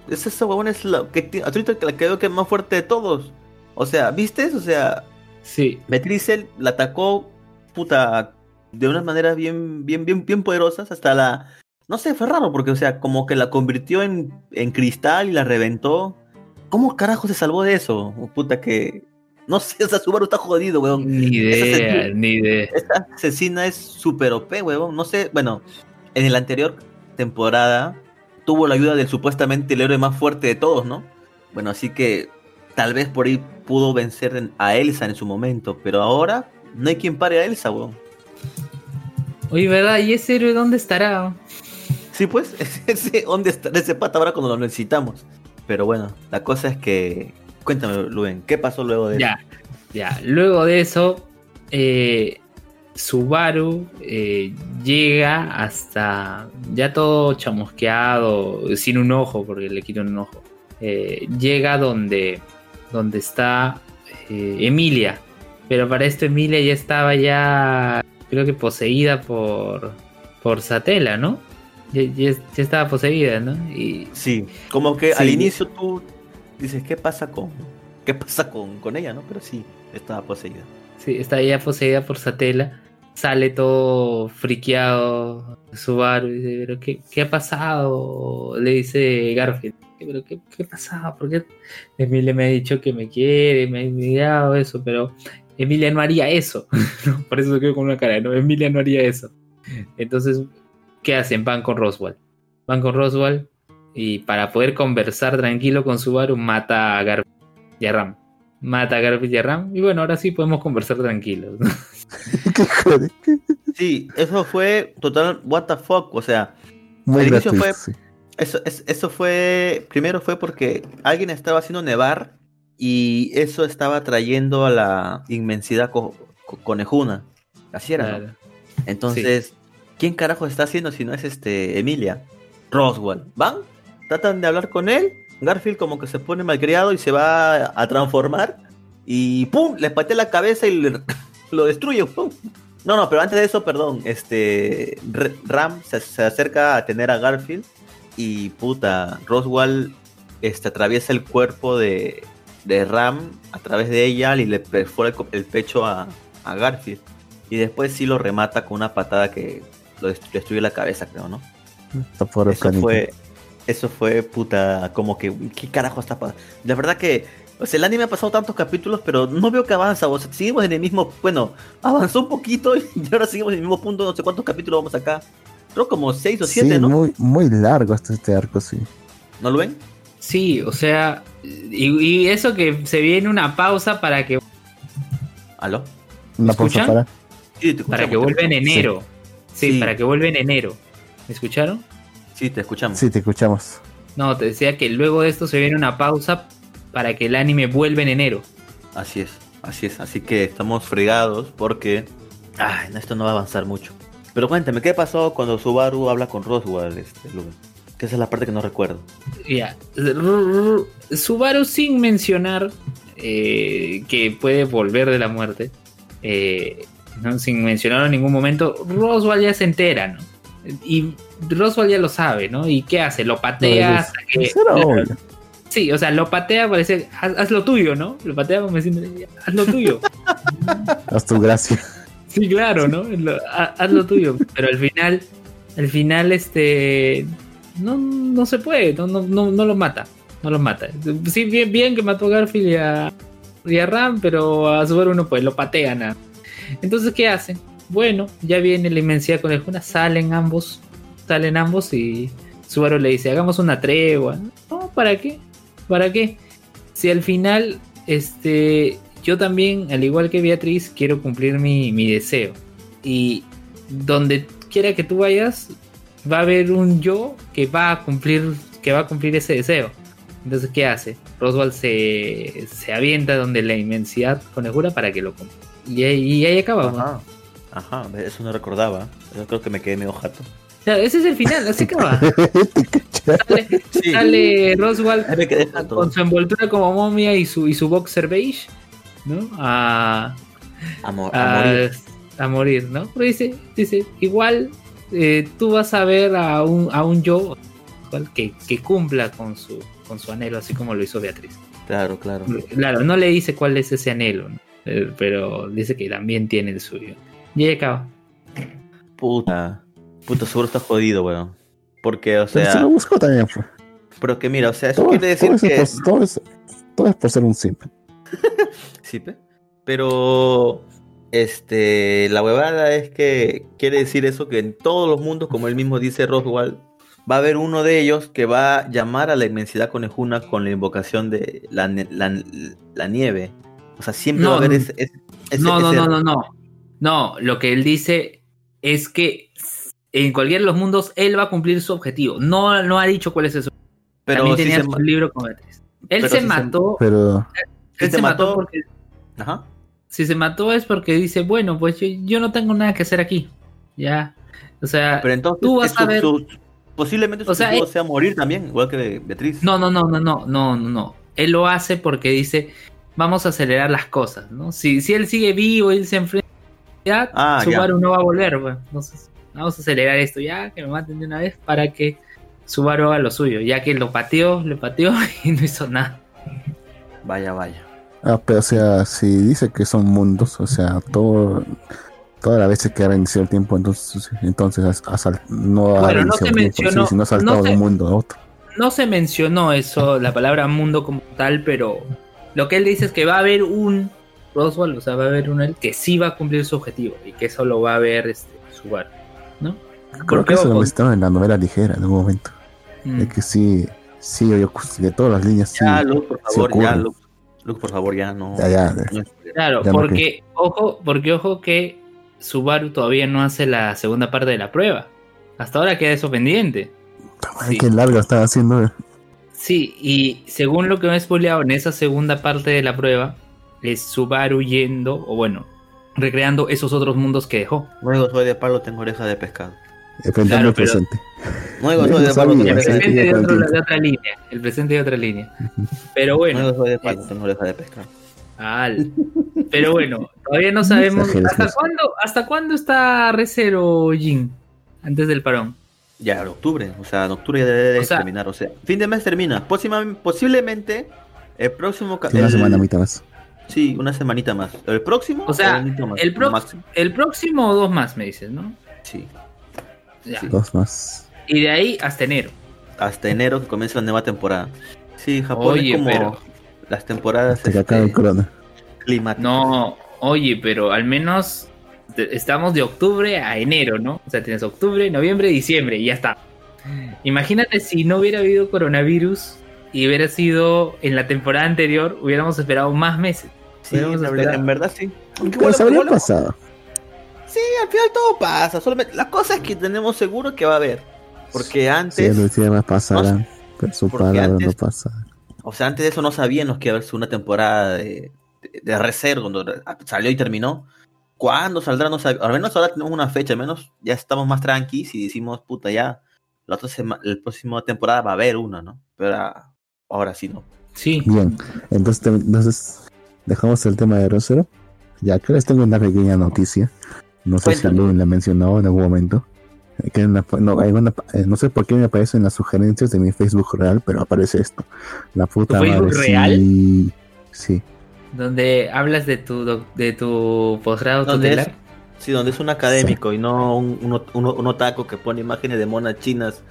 esa, esa huevona es la que ahorita la que veo que es más fuerte de todos. O sea, ¿viste? O sea, Sí, Beatriz él la atacó, puta, de unas maneras bien, bien, bien, bien poderosas, hasta la, no sé, fue raro, porque, o sea, como que la convirtió en, en cristal y la reventó. ¿Cómo carajo se salvó de eso? Oh, puta que, no sé, o sea, Subaru está jodido, weón. ni Esa idea, ni idea. Esta asesina es super OP, weón. No sé, bueno, en el anterior temporada tuvo la ayuda del supuestamente el héroe más fuerte de todos, ¿no? Bueno, así que tal vez por ahí pudo vencer en- a Elsa en su momento, pero ahora no hay quien pare a Elsa, weón. Oye, ¿verdad? ¿Y ese héroe dónde estará? Sí, pues, ese, ¿dónde está ese pata ahora cuando lo necesitamos? Pero bueno, la cosa es que, cuéntame, Luen, ¿qué pasó luego de Ya, ya. Luego de eso, eh, Subaru eh, llega hasta ya todo chamusqueado, sin un ojo, porque le quitan un ojo. Eh, llega donde, donde está eh, Emilia. Pero para esto Emilia ya estaba ya, creo que poseída por, por Satela, ¿no? Ya, ya- ya estaba poseída, ¿no? Y Sí, como que al Sí. inicio tú dices, ¿qué pasa con, qué pasa con, con ella, no? Pero sí, estaba poseída. Sí, está ya poseída por Satela. Sale todo friqueado Subaru y dice, ¿pero qué, qué ha pasado? Le dice Garfield, ¿pero qué, qué ha pasado? ¿Por qué Emilia me ha dicho que me quiere, me ha mirado eso? Pero Emilia no haría eso. Por eso quedo con una cara, no, Emilia no haría eso. Entonces, ¿qué hacen? Van con Roswell. Van con Roswell y para poder conversar tranquilo con Subaru mata a Garfield y a Ram. Mata a Garfield y a Ram. Y bueno, ahora sí podemos conversar tranquilos. ¿no? Qué joder. Sí, eso fue total what the fuck, o sea, Muy Al inicio gratuito, fue- sí. eso, es- eso fue, primero fue porque alguien estaba haciendo nevar y eso estaba trayendo a la inmensidad co- co- conejuna. Así era. Entonces, ¿quién carajo está haciendo si no es este Emilia? Roswell. ¿Van? Tratan de hablar con él. Garfield como que se pone malcriado y se va a transformar. Y ¡pum! Le patea la cabeza y le- lo destruye. No, no, pero antes de eso, perdón. Este Ram se, acerca a tener a Garfield. Y puta, Roswell este, atraviesa el cuerpo de, de Ram a través de ella y le perfora el, el pecho a, a Garfield. Y después sí lo remata con una patada que lo dest- destruye la cabeza, creo, ¿no? Está pobre Eso planito. fue, eso fue puta, como que, ¿qué carajo está pasando? La verdad que, o sea, el anime ha pasado tantos capítulos, pero no veo que avanza, o sea, seguimos en el mismo, bueno, avanzó un poquito y ahora seguimos en el mismo punto, no sé cuántos capítulos vamos acá. Creo como seis o siete, sí, ¿no? muy, muy largo este, este arco, sí. ¿No lo ven? Sí, o sea, y, y eso que se viene una pausa para que, ¿Aló? Una escuchan? pausa para. Sí, te para que vuelva en enero. Sí, Sí. para que vuelva en enero. ¿Me escucharon? Sí, te escuchamos. Sí, te escuchamos. No, te decía que luego de esto se viene una pausa para que el anime vuelva en enero. Así es, así es. Así que estamos fregados porque, ay, no, esto no va a avanzar mucho. Pero cuéntame, ¿qué pasó cuando Subaru habla con Roswell, este, Lumen? Que esa es la parte que no recuerdo. Ya. Subaru sin mencionar eh, que puede volver de la muerte. eh, ¿no? Sin mencionarlo en ningún momento. Roswell ya se entera, ¿no? Y Roswell ya lo sabe, ¿no? ¿Y qué hace? Lo patea hasta que-. Sí, o sea, lo patea, parece, haz, haz lo tuyo, ¿no? Lo patea como diciendo, haz lo tuyo. Haz tu gracia. Sí, claro, ¿no? Lo- ha- haz lo tuyo. Pero al final, al final, este. No, no se puede, no, no, no, no lo mata. No lo mata. Sí, bien, bien que mató a Garfield y a, y a Ram, pero a Subaru no puede, lo patea nada. Entonces, ¿qué hacen? Bueno, ya viene la inmensidad con el Juna, salen ambos, salen ambos y Subaru le dice, hagamos una tregua. No, ¿para qué? ¿Para qué? Si al final, este, yo también, al igual que Beatriz, quiero cumplir mi, mi deseo. Y donde quiera que tú vayas, va a haber un yo que va a cumplir, que va a cumplir ese deseo. Entonces, ¿qué hace? Roswell se, se avienta donde la inmensidad conjura para que lo cumpla. Y, ahí- y ahí acaba. Ajá. Ajá, eso no recordaba. Yo creo que me quedé medio jato. O sea, ese es el final, así acaba. Sale, Sí. sale Roswell con su envoltura como momia y su, y su boxer beige, ¿no? A, A, mo- a a, morir. a morir, ¿no? Pero dice, dice igual eh, tú vas a ver a un, a un yo que, que cumpla con su, con su anhelo, así como lo hizo Beatriz. Claro, claro. Claro, no le dice cuál es ese anhelo, ¿no? Eh, pero dice que también tiene el suyo. Y ahí acaba. Puta. Puta, seguro está jodido, weón. Porque, o Pero sea, se lo buscó también. fue. pero que mira, o sea, eso Todo, quiere decir todo, que. por, todo, es, todo es por ser un simple. Sí, pe. Pero este la huevada es que quiere decir eso que en todos los mundos, como él mismo dice Roswell, va a haber uno de ellos que va a llamar a la inmensidad conejuna con la invocación de la, la nieve. O sea, siempre No, va a haber no. ese, ese- ese- no, no, ese- no, no, no. No, lo que él dice es que en cualquiera de los mundos él va a cumplir su objetivo. No, no ha dicho cuál es eso. Pero También si tenía su libro con Beatriz. Él pero se si se- mató. Pero si él se se mató mató- porque Ajá. si se mató es porque dice, bueno, pues yo, yo no tengo nada que hacer aquí. Ya. O sea, Pero entonces tú vas su- a ver- su- posiblemente su O sea, objetivo sea morir también, igual que Beatriz. no, no, no, no, no, no, no, no. Él lo hace porque dice, vamos a acelerar las cosas, ¿no? Si, si él sigue vivo, él se enfrenta, Ah, Subaru no va a volver, pues. Entonces, vamos a acelerar esto ya, que me maten de una vez para que Subaru haga lo suyo, ya que lo pateó, le pateó y no hizo nada. Vaya, vaya. Ah, pero o sea, si dice que son mundos, o sea, todo, toda la vez que ha reiniciado el tiempo, entonces, entonces ha- ha sal- no ha Bueno, no reiniciado se el tiempo, mencionó- sí, sino ha saltado no de un mundo a otro. No se mencionó eso, la palabra mundo como tal, pero lo que él dice es que va a haber un Roswell, o sea, va a haber un él que sí va a cumplir su objetivo y que eso lo va a ver este, Subaru, ¿no? Creo Porque, que eso lo mencionaron en la novela ligera en un momento. mm, De que sí, sí, yo, de todas las líneas, sí. Ya, Luke, por sí favor, ya, ocurre. Luke. Luke, por favor, ya no. Ya, ya, no- Claro, Ya no porque ojo, porque ojo que Subaru todavía no hace la segunda parte de la prueba. Hasta ahora queda eso pendiente. Ay, Sí. qué largo estaba haciendo. Sí, y según lo que me he spoileado en esa segunda parte de la prueba, es Subaru yendo, o bueno, recreando esos otros mundos que dejó. No digo soy de palo, tengo oreja de pescado. Claro, el pero- presente. Yo soy de palo, tengo oreja de presente de, otro- de otra línea. El presente de otra línea. Pero No bueno, digo soy de palo, es- tengo oreja de pescado. al- pero bueno, todavía no sabemos hasta cuándo, hasta cuándo está Recero Jin antes del parón. Ya, en octubre, o sea, en octubre ya debe de O sea- terminar, o sea, fin de mes termina. Próxima- posiblemente el próximo Sí, una el- semana mitad más. Sí, una semanita más. ¿El próximo? O sea, más, el, pro- el próximo o dos más, me dices, ¿no? Sí. Ya. Sí. Dos más. Y de ahí hasta enero. Hasta enero que comienza la nueva temporada. Sí, Japón Oye, es como pero- las temporadas Hasta que acabe el este, corona. climáticas. No, oye, pero al menos estamos de octubre a enero, ¿no? O sea, tienes octubre, noviembre, diciembre y ya está. Imagínate si no hubiera habido coronavirus y hubiera sido en la temporada anterior, hubiéramos esperado más meses. Sí, la verdad- en verdad sí. Aunque Pero bueno, habría pasado. Sí, al final todo pasa. Solamente, la cosa es que tenemos seguro que va a haber. Porque antes, los días pasarán, pero su palabra antes- no pasa. o sea, antes de eso no sabíamos que iba a haber una temporada de, de, de reserva cuando salió y terminó. ¿Cuándo saldrá? No sé, al menos ahora tenemos una fecha, al menos ya estamos más tranquilos y decimos, puta, ya, la otra semana, la próxima temporada va a haber una, ¿no? Pero ahora, ahora sí no. Sí. Bien, entonces, te- entonces dejamos el tema de Rosero. Ya acá les tengo una pequeña noticia. No sé si Cuéntame. Luen la mencionó en algún momento. Que en la- no, hay una- eh, no sé por qué me aparece en las sugerencias de mi Facebook real, pero aparece esto. La puta ¿Tu Facebook real? Sí, sí. Donde hablas de tu de tu posgrado ¿Dónde tutelar. es? Sí, donde es un académico y no un, un, un- un otaku que pone imágenes de monas chinas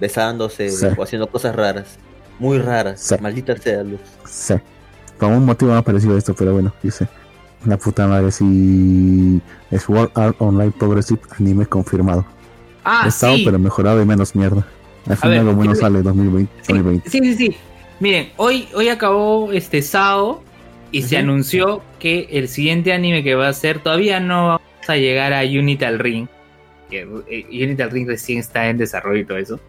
besándose Sí. o haciendo cosas raras. Muy raras. Sí. Maldita sea, Luz. Sí. Por un motivo ha parecido esto, pero bueno, dice. La puta madre, sí. Es World Art Online Progressive Anime confirmado. Ah, Estado, sí. pero mejorado y menos mierda. Al final ver, lo bueno sale 2020. Sí, 2020. sí, sí, sí. Miren, hoy, hoy acabó este SAO y se anunció que el siguiente anime que va a ser, todavía no vamos a llegar a Unital Ring. Que eh, Unital Ring recién está en desarrollo y todo eso.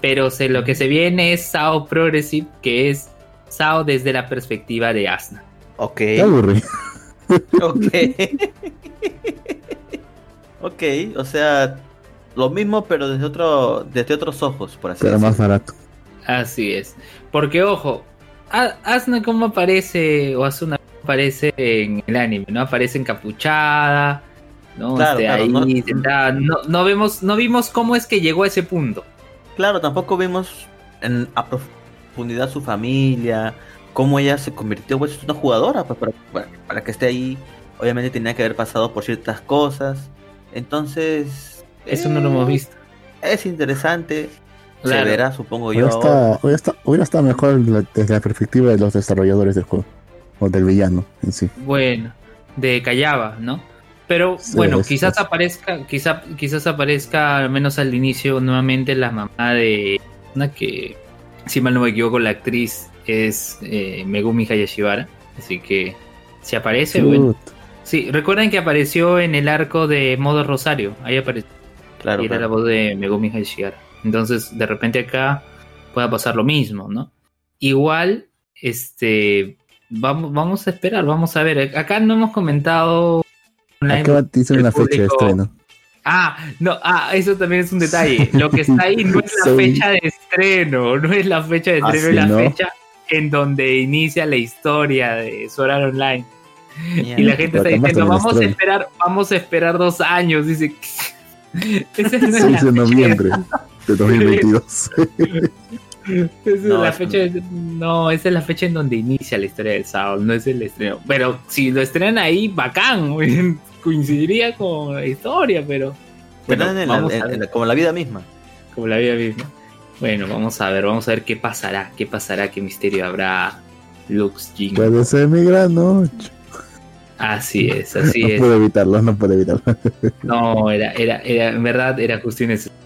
Pero se, lo que se viene es SAO Progressive, que es SAO desde la perspectiva de Asuna. Ok. Qué aburrido. Ok. ok, o sea, lo mismo pero desde otro desde otros ojos, por así Pero más decirlo. barato. Así es. Porque, ojo, Asuna como aparece, o Asuna aparece en el anime, ¿no? Aparece encapuchada, ¿no? Claro, Este, claro, ahí no- sentada. no, no vemos, no vimos cómo es que llegó a ese punto. Claro, tampoco vimos en, a profundidad su familia, cómo ella se convirtió pues, en una jugadora, pues para, para, para que esté ahí. Obviamente tenía que haber pasado por ciertas cosas. Entonces. Eso no lo hemos eh, visto. Es interesante. Claro. Se verá, supongo Hubiera yo. estado, hubiera estado- hubiera estado mejor la- desde la perspectiva de los desarrolladores del juego. O del villano en sí. Bueno, de Callaba, ¿no? Pero Sí, bueno, es- quizás es- aparezca, quizá, quizás aparezca al menos al inicio nuevamente la mamá de una que, si mal no me equivoco, la actriz es eh, Megumi Hayashibara. Así que si aparece, bueno. Chut. Sí, recuerden que apareció en el arco de Modo Rosario. Ahí apareció. Claro, y era la voz de Megumi Hayashibara. Entonces, de repente acá pueda pasar lo mismo, ¿no? Igual, este, vamos, vamos a esperar, vamos a ver. Acá no hemos comentado. Acá dicen una fecha de estreno. Ah, no, ah, eso también es un detalle. Lo que está ahí no es la Sí. fecha de estreno, no es la fecha de Ah, estreno, es la ¿no? fecha en donde inicia la historia de Sword Art Online. Mierda. Y la gente Pero está diciendo, vamos a esperar, vamos a esperar dos años. Dice, esa no es 6 la de noviembre de 2022. Esa es No, la fecha de- no, esa es la fecha en donde inicia la historia del Sao, no es el estreno. Pero si lo estrenan ahí, bacán, coincidiría con la historia, pero Pero bueno, en la- vamos en- a ver, en la- como la vida misma. como la vida misma. Bueno, vamos a ver, vamos a ver qué pasará, qué pasará, qué misterio habrá. Lux Jin. Puede ser mi gran noche. Así es, así No es. puedo evitarlo, no puedo evitarlo. No, era, era, era, en verdad era justo y necesario.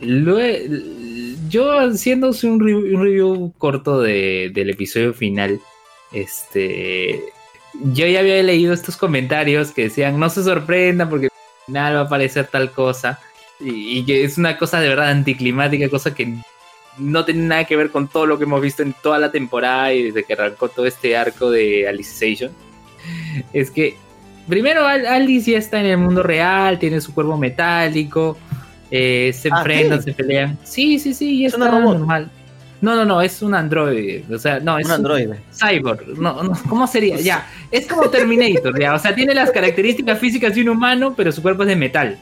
Ya, lue- yo haciendo un un review corto de, del episodio final, este, yo ya había leído estos comentarios que decían, no se sorprenda porque al final va a aparecer tal cosa, y, que es una cosa de verdad anticlimática, cosa que no tiene nada que ver con todo lo que hemos visto en toda la temporada y desde que arrancó todo este arco de Alicization. Es que Primero, Al- Alice ya está en el mundo real, tiene su cuerpo metálico, eh, se Ah, enfrentan, ¿sí? se pelean. Sí, sí, sí, ¿Es una robot? normal. No, no, no, es un androide. O sea, no, es Un androide. cyborg. No, no, ¿Cómo sería? Ya, es como Terminator, ya. O sea, tiene las características físicas de un humano, pero su cuerpo es de metal.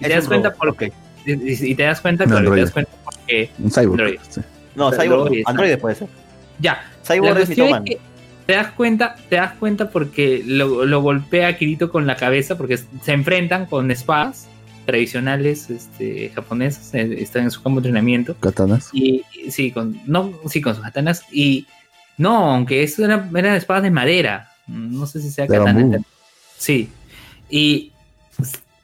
Y te das cuenta por ok. y, te das cuenta, claro, te androide. das cuenta porque Un cyborg. Android. sí. No, Pero Cyborg, luego- Android puede ser. ya, Cyborg la es Mitoman. es que te das cuenta, te das cuenta porque lo, lo golpea a Kirito con la cabeza porque se enfrentan con espadas tradicionales este, japonesas, eh, están en su campo de entrenamiento Katanas. y y sí, con no, sí, con sus katanas y no, aunque eso era- eran espadas de madera, no sé si sea De katana. bambú. Sí. Y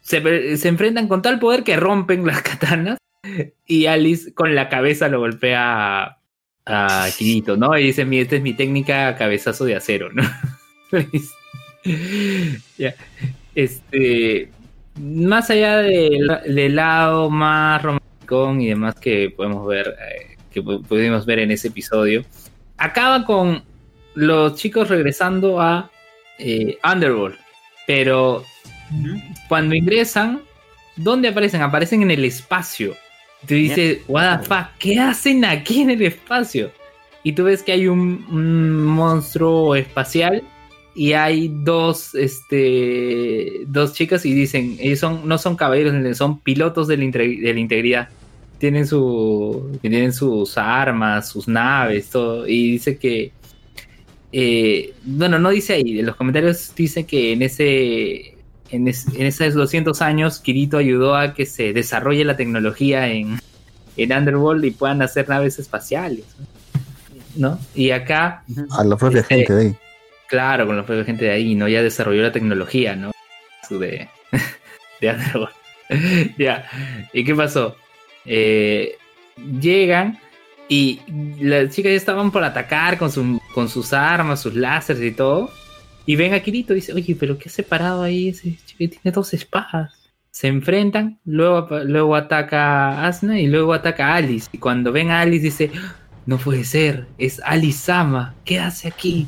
se, se enfrentan con tal poder que rompen las katanas y Alice con la cabeza lo golpea a, a Kirito, ¿no? Y dice, mi, esta es mi técnica cabezazo de acero, ¿no? Ya. Este, más allá del, del lado más romántico y demás que podemos ver, eh, que pu- pudimos ver en ese episodio, acaba con los chicos regresando a eh, Underworld. Pero cuando ingresan, ¿dónde aparecen? Aparecen en el espacio. Tú dices, what the fuck, ¿qué hacen aquí en el espacio? Y tú ves que hay un, un monstruo espacial y hay dos, este, dos chicas y dicen, ellos son, no son caballeros, son pilotos de la, inte- de la integridad. Tienen, su, tienen sus armas, sus naves, todo. Y dice que, eh, bueno, no dice ahí, en los comentarios dice que en ese, en, es- en esos 200 años Kirito ayudó a que se desarrolle la tecnología en, en Underworld y puedan hacer naves espaciales. ¿No? Y acá A la propia Este- gente de ahí. Claro, con la propia gente de ahí, ¿no? Ya desarrolló la tecnología, ¿no? Su de, de Underworld. ya. ¿Y qué pasó? Eh, llegan y las chicas ya estaban por atacar con, su- con sus armas, sus láseres y todo. Y ven a Kirito y dice, oye, pero ¿qué ha separado ahí ese chico que tiene dos espadas? Se enfrentan, luego, luego ataca a Asuna y luego ataca Alice. Y cuando ven a Alice dice, no puede ser, es Alice Sama, ¿qué hace aquí?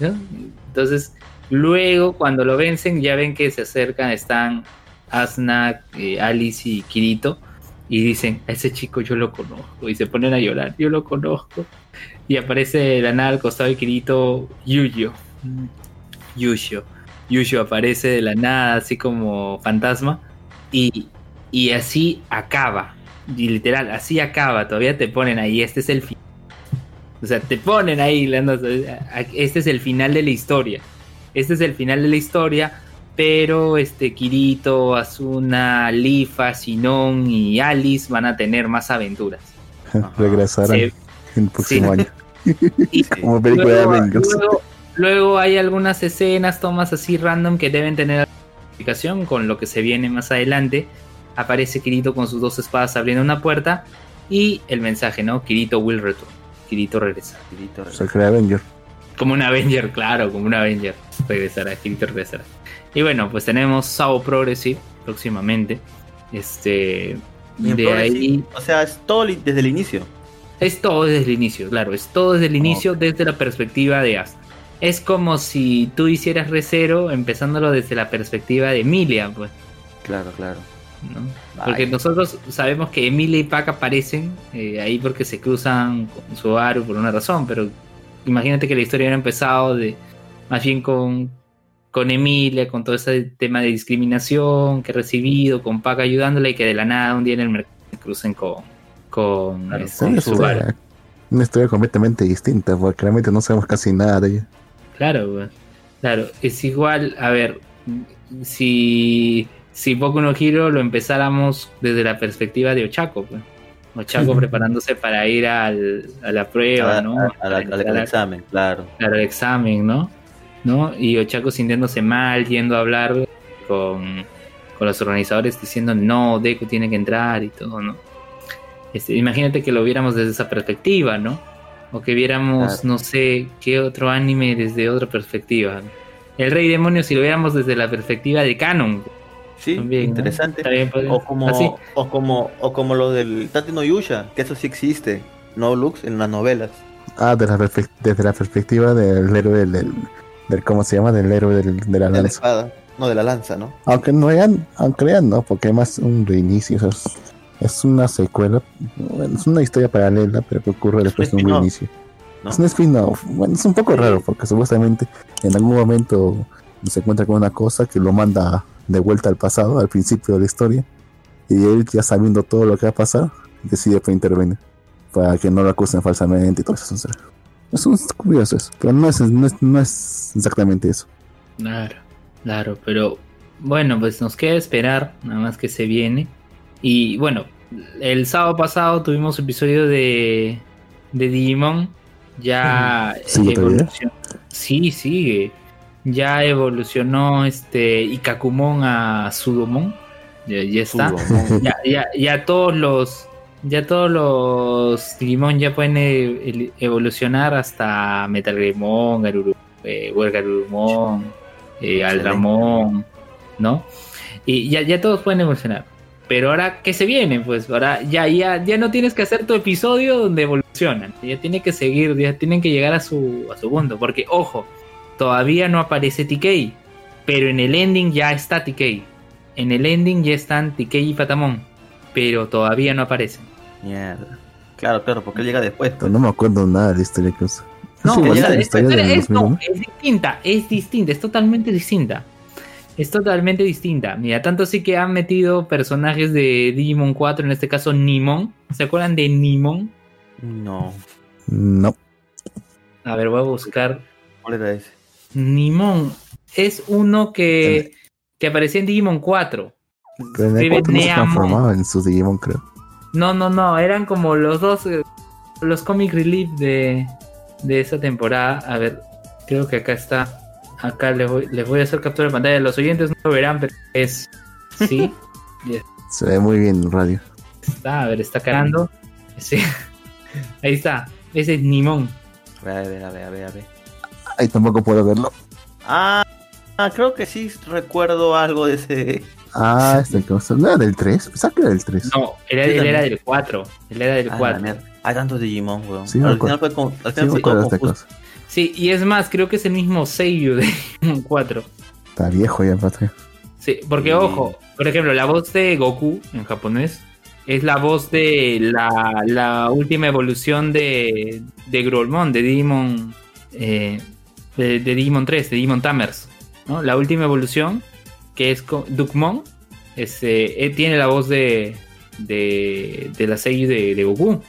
Entonces, luego cuando lo vencen, ya ven que se acercan, están Asna, eh, Alice y Kirito, y dicen, a ese chico yo lo conozco, y se ponen a llorar, yo lo conozco. Y aparece de la nada al costado de Kirito Yuyo. Yuyo. Yuyo aparece de la nada, así como fantasma, y, y así acaba. Y literal, así acaba, todavía te ponen ahí, este es el fin. O sea, te ponen ahí, nota, este es el final de la historia. Este es el final de la historia, pero este Kirito, Asuna, Lifa, Shinon y Alice van a tener más aventuras. Regresarán Sí. el próximo Sí. año. Y Como película de Avengers. luego- luego hay algunas escenas, tomas así random que deben tener explicación con lo que se viene más adelante. Aparece Kirito con sus dos espadas abriendo una puerta y el mensaje, ¿no? Kirito will return. Kirito regresa. Kirito, que era Avenger. Como un Avenger, claro, como un Avenger. Regresará, Kirito regresará. Y bueno, pues tenemos Sao Progressive próximamente. Este. Y en De ahí. O sea, es todo desde el inicio. Es todo desde el inicio, claro. Es todo desde el inicio, desde la perspectiva de As. Es como si tú hicieras Recero empezándolo desde la perspectiva de Emilia, pues. Claro, claro. ¿No? Porque nosotros sabemos que Emilia y Pac aparecen eh, ahí porque se cruzan con su Aru por una razón, pero imagínate que la historia hubiera empezado de más bien con, con Emilia, con todo ese tema de discriminación que ha recibido, con Pac ayudándola y que de la nada un día en el mercado se crucen con, con, Claro, con Subaru. historia, una historia completamente distinta, porque realmente no sabemos casi nada de ella. Claro, claro, es igual, a ver, si, si Boku no Hero lo empezáramos desde la perspectiva de Ochako, pues. Ochako preparándose para ir al, a la prueba, A- ¿no? a- la- al examen, claro. claro, el examen, ¿no? ¿no? Y Ochako sintiéndose mal, yendo a hablar con, con los organizadores diciendo, no, Deku tiene que entrar y todo, ¿no? Este, imagínate que lo viéramos desde esa perspectiva, ¿no? O que viéramos, Claro. no sé, qué otro anime desde otra perspectiva. El Rey Demonio si lo viéramos desde la perspectiva de Canon. Sí, También, ¿no? interesante. También podría- O como, Así. o como, o como lo del Tate no Yusha, que eso sí existe. No Lux en las novelas. Ah, de la desde la perspectiva del héroe del, del, del- ¿cómo se llama? Del héroe del- de la De la espada. No, de la lanza, ¿no? Aunque no hayan, aunque vean, no, porque es más un reinicio, o sea, es, es una secuela, bueno, es una historia paralela, pero que ocurre después de un reinicio. ¿no? Es un spin-off, bueno, es un poco raro, porque supuestamente en algún momento se encuentra con una cosa que lo manda de vuelta al pasado, al principio de la historia, y él ya sabiendo todo lo que va a pasar, decide pues intervenir, para que no lo acusen falsamente y todo eso. es un curioso eso, pero no es, no es, no es exactamente eso. Claro, claro, pero bueno, pues nos queda esperar, nada más que se viene. Y bueno, el sábado pasado tuvimos episodio de, de Digimon. Ya ¿Sigue evolucionó. Sí, sigue. Ya evolucionó este Ikakumon a Sudomon. Ya, ya está. Sudomon. Ya, ya, ya todos los. Ya todos los Digimon ya pueden e- evolucionar hasta eh, Garurumon, eh, Excelente. Aldramon, ¿no? Y ya, ya todos pueden evolucionar. Pero ahora, ¿qué se viene? Pues ahora ya, ya, ya no tienes que hacer tu episodio donde evolucionan. Ya tiene que seguir, ya tienen que llegar a su, a su punto. Porque, ojo, todavía no aparece TK. pero en el ending ya está TK. En el ending ya están TK y Patamon, pero todavía no aparecen. Mierda. Claro, claro, porque él llega después. pues. No me acuerdo nada de la historia que usa. No, Es o sea, no, 2001. es distinta, es distinta, es totalmente distinta. Es totalmente distinta. Mira, tanto sí que han metido personajes de Digimon 4, en este caso Nimon. ¿Se acuerdan de Nimon? No. No. A ver, voy a buscar. ¿Cuál era ese? Nimon es uno que, que aparecía en Digimon 4. Pero en el Escribe 4 no se transformaba en sus Digimon, creo. No, no, no, eran como los dos, eh, los comic relief de, de esa temporada. A ver, creo que acá está. Acá les voy, les voy a hacer captura de pantalla. Los oyentes no lo verán, pero es. Sí, Se ve muy bien en radio. está, a ver, está cargando. Sí. Ahí está. Ese es Nimon. A ver, a ver, a ver, a ver. A ver. Ay, tampoco puedo verlo. Ah, ah, creo que sí recuerdo algo de ese. Ah, este que ¿No era del 3? Pensaba que era del 3. No, él era del 4. Él era del Ah, la 4. mierda. Hay tantos Digimon, weón. Sí, al final fue, con, al Sí, final me fue esta cosa. Sí, y es más, creo que es el mismo Seiyu de Digimon 4. Está viejo ya, aparte. Sí, porque Sí. ojo, por ejemplo, la voz de Goku en japonés es la voz de la, la última evolución de, de Grolmon, de Digimon, eh, de, Digimon 3, de Digimon Tamers. ¿no? La última evolución, que es Dukmon, es, eh, tiene la voz de, de, de la seiyuu de, Goku.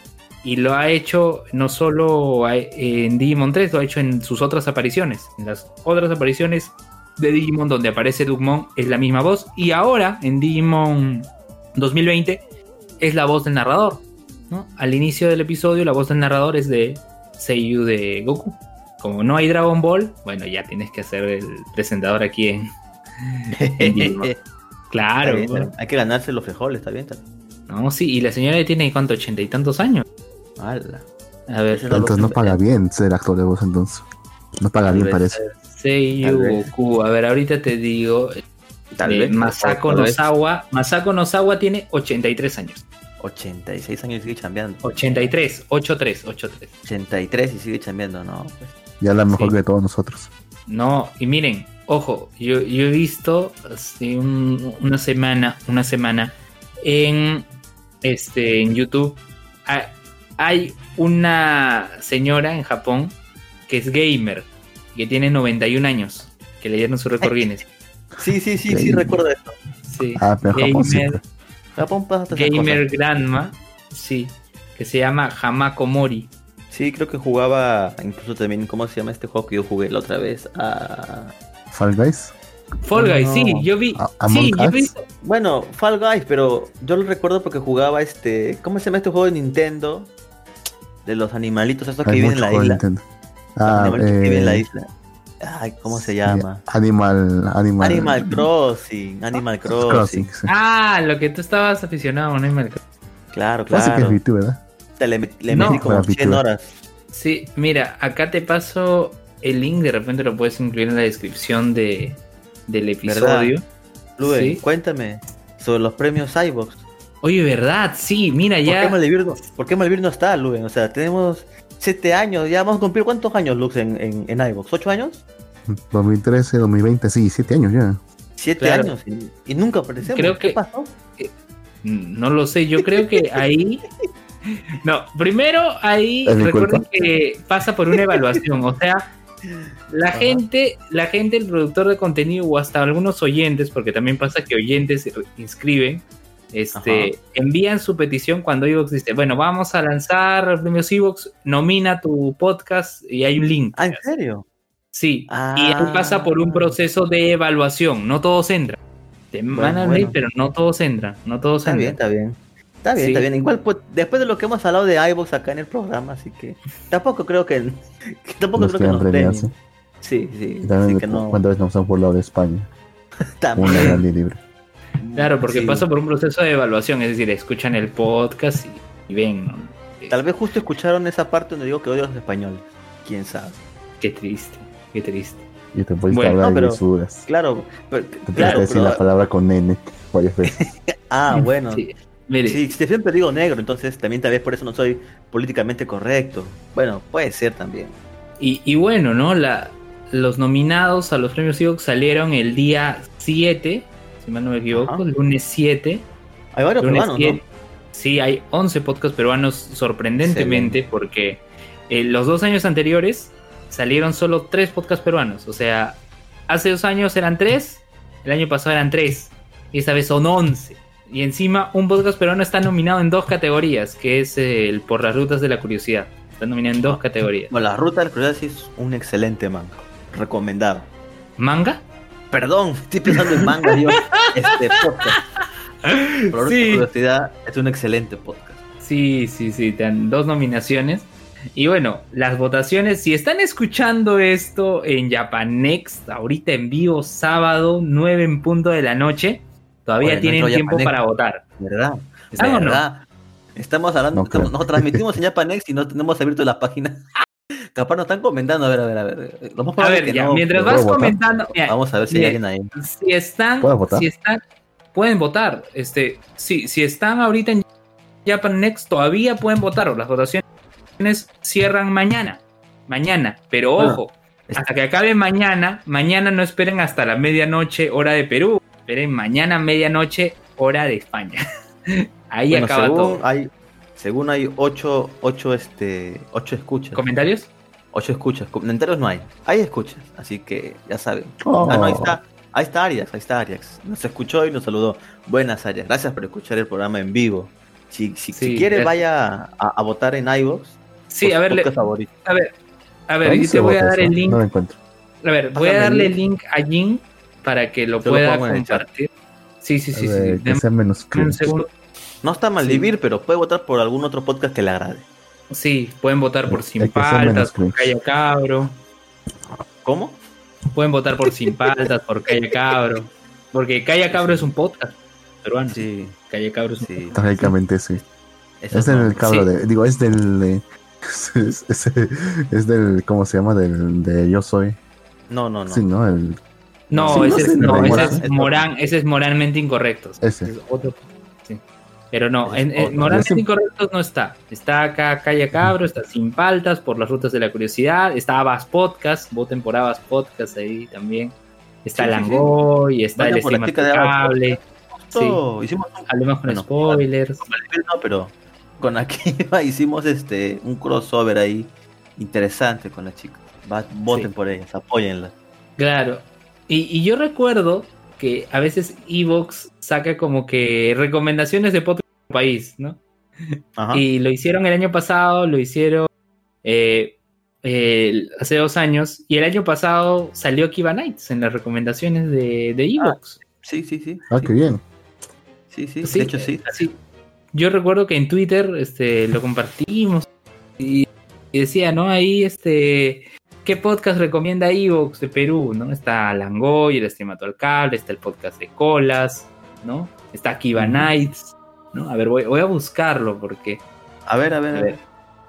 Y lo ha hecho no solo en Digimon 3, lo ha hecho en sus otras apariciones. En las otras apariciones de Digimon donde aparece Dugmon es la misma voz. Y ahora en Digimon 2020 es la voz del narrador. ¿no? Al inicio del episodio la voz del narrador es de Seiyu de Goku. Como no hay Dragon Ball, bueno, ya tienes que hacer el presentador aquí en... en Digimon. Está Claro. bien, está bien. Hay que ganarse los frijoles, está bien. Está bien. No, sí, y la señora tiene cuánto, ochenta y tantos años. Ala. A ver, Entonces no paga bien ser actor de voz, entonces. No paga Tal bien, parece. Tal Seiyu. Goku. A ver, ahorita te digo. Tal eh, vez. Masako Tal. Nozawa. Masako Nozawa tiene 83 años. 86 años y sigue chambeando. 83, 83, 83. 83 y sigue chambeando, ¿no? Pues, Ya la mejor Sí. que todos nosotros. No, y miren, ojo, yo, yo he visto hace un- una semana, una semana en este en YouTube ha- hay una señora en Japón que es gamer, que tiene 91 años, que le dieron su récord Guinness. Sí, sí, sí, sí, recuerdo eso. Sí. Ah, pero en Japón sí. Gamer. Japón pasa gamer cosas. grandma, sí, que se llama Hamako Mori. Sí, creo que jugaba incluso también, ¿cómo se llama este juego que yo jugué la otra vez? Ah, Fall Guys. Fall Guys, No. sí, yo vi, A- sí, yo vi, bueno, Fall Guys, pero yo lo recuerdo porque jugaba este, ¿cómo se llama este juego de Nintendo? De los animalitos estos que viven en la isla. Nintendo. Los Ah, que viven en la eh, isla. Ay, ¿cómo se sí, llama? Animal, Animal, Animal Crossing, Animal Crossing. Crossing. sí. Ah, lo que tú estabas aficionado. Animal Crossing. Claro, que es claro. VTuber, ¿verdad? Te Le, le No. metí como Para 100 VTuber. horas. Sí, mira, acá te paso el link, de repente lo puedes incluir en la descripción de, del episodio. Luen, Sí. cuéntame sobre los premios iVox. Oye, ¿verdad? Sí, mira, ¿Por qué ya. Malvivir no, ¿Por qué Malvivir no está, Luen? O sea, tenemos 7 años, ya vamos a cumplir cuántos años, Lux, en, en, en iVox? ¿8 años? 2013, 2020, sí, 7 años ya. 7 Claro. años y, y nunca aparecemos. Creo ¿Qué que- pasó? No lo sé, yo creo que ahí. No, primero ahí ¿Es mi recuerden culpa? que pasa por una evaluación, o sea, la Ajá. gente, la gente, el productor de contenido o hasta algunos oyentes, porque también pasa que oyentes se inscriben, este, envían su petición cuando Evox dice, bueno, vamos a lanzar premios Evox, nomina tu podcast y hay un link. Ah, ¿en serio? Sí, Ah. y ahí pasa por un proceso de evaluación, no todos entran. Te mandan bueno. pero no todos entran, no todos Está bien, está bien. Está bien, Sí. está bien. Igual, pues, después de lo que hemos hablado de iVox acá en el programa, así que tampoco creo que, que tampoco creo que nos. Sí, sí. Y también Así que no. cuántas veces nos han burlado de España. también. Una gran libre. Claro, porque Sí. pasa por un proceso de evaluación, es decir, escuchan el podcast y, y ven, ¿no? Tal vez justo escucharon esa parte donde digo que odio a los españoles. Quién sabe. Qué triste, qué triste. Y te puedes Bueno, hablar no, pero- de. Claro, pero, Te puedes claro, decir pero- la palabra con N varias veces. ah, bueno. Sí. Sí, Mire, siempre digo negro, entonces también tal vez por eso no soy políticamente correcto. Bueno, puede ser también. y, y bueno, ¿no? La, los nominados a los premios Evox salieron el día 7, si mal no me equivoco, Ajá. lunes 7. Hay varios Lunes peruanos, 7. ¿no? Sí, hay 11 podcasts peruanos sorprendentemente porque eh, los dos años anteriores salieron solo 3 podcasts peruanos. O sea, hace dos años eran 3, el año pasado eran 3 y esta vez son 11. Y encima un podcast peruano está nominado en dos categorías, que es el Por las Rutas de la Curiosidad. Está nominado en dos categorías. Bueno, la ruta del curiosidad sí es un excelente manga. Recomendado. ¿Manga? Perdón, estoy pensando en manga yo. Este podcast. La de Sí, curiosidad es un excelente podcast. Sí, sí, sí, te dan dos nominaciones. Y bueno, las votaciones, si están escuchando esto en Japanext, ahorita en vivo, sábado, 9 en punto de la noche, todavía tienen tiempo para votar. ¿Verdad? Es ¿Ah, no? Estamos hablando, No estamos- nos transmitimos en Japanex y no tenemos abierto la página. Capaz nos están comentando, a ver, a ver, a ver. Lo más A ver, es que ya, no, mientras vas comentando, mira, Vamos a ver si hay alguien ahí. si están, si están, pueden votar. Este, sí, si están ahorita en Japan Next, todavía pueden votar. o Las votaciones cierran mañana. Mañana, pero Bueno, ojo, hasta que acabe mañana, mañana no esperen hasta la medianoche, hora de Perú. Esperen mañana, medianoche, hora de España. Ahí Bueno, acaba según todo. hay, según hay ocho, ocho, este, ocho escuchas. ¿Comentarios? Ocho escuchas. Comentarios no hay. Hay escuchas. Así que ya saben. Oh. Ah, no, ahí está. Ahí está Arias, ahí está Arias. Nos escuchó y nos saludó. Buenas Arias, gracias por escuchar el programa en vivo. Si, si, si Sí, quiere, gracias. vaya a, a votar en iVoox. Sí, a ver, le- a ver, a ver, ¿Dónde yo se te voy a dar eso? el link. No lo encuentro. A ver, voy Pásame a darle el el link a Jin para que lo Yo pueda compartir. Sí, sí, sí, A sí. ver, que Dame sea menos un cringe. segundo. No está mal Sí. vivir, pero puede votar por algún otro podcast que le agrade. Sí, pueden votar por Sin Paltas, por. Calla Cabro. ¿Cómo? Pueden votar por Sin Paltas, por Calla Cabro. Porque Calla Cabro es un podcast peruano. Sí, Calla Cabro es un sí. Trágicamente sí. Eso Es no. del cabro Sí. de. Digo, es del. eh, Es, es- es del. ¿Cómo se llama? Del de Yo Soy. No, no, no. Sí, ¿no? El, No, Sí, ese, es, no, ese Morán es Morán, ese es moralmente incorrecto. Ese. Es otro. sí. Pero no, en, en moralmente Ese- incorrectos no está. Está acá Calla Cabro, está Sin Paltas, por las rutas de la curiosidad, está Abas Podcast, voten por Abas Podcast ahí también. Está Sí, sí, sí. Langoy, está Vayan el por la Estima chica de Abas Cable. Justo hicimos un Hablemos con Bueno, spoilers. no, pero con Akiva hicimos este un crossover ahí interesante con la chica. Va- voten Sí. por ellas, apóyenla. Claro. Y, y yo recuerdo que a veces Evox saca como que recomendaciones de podcast del país, ¿no? Ajá. Y lo hicieron el año pasado, lo hicieron eh, eh, hace dos años. Y el año pasado salió Kiva Nights en las recomendaciones de, de Evox. Sí, sí, sí. Ah, sí, qué bien. Sí, sí, Sí, de hecho sí. Sí. Yo recuerdo que en Twitter este, lo compartimos y, y decía, ¿no? Ahí, este, ¿qué podcast recomienda Evox de Perú? ¿no? Está Langoy, el estimato al cable, está el podcast de Colas, ¿no? Está Kiva. Nights, ¿no? A ver, voy, voy a buscarlo porque A ver, a ver, A ver.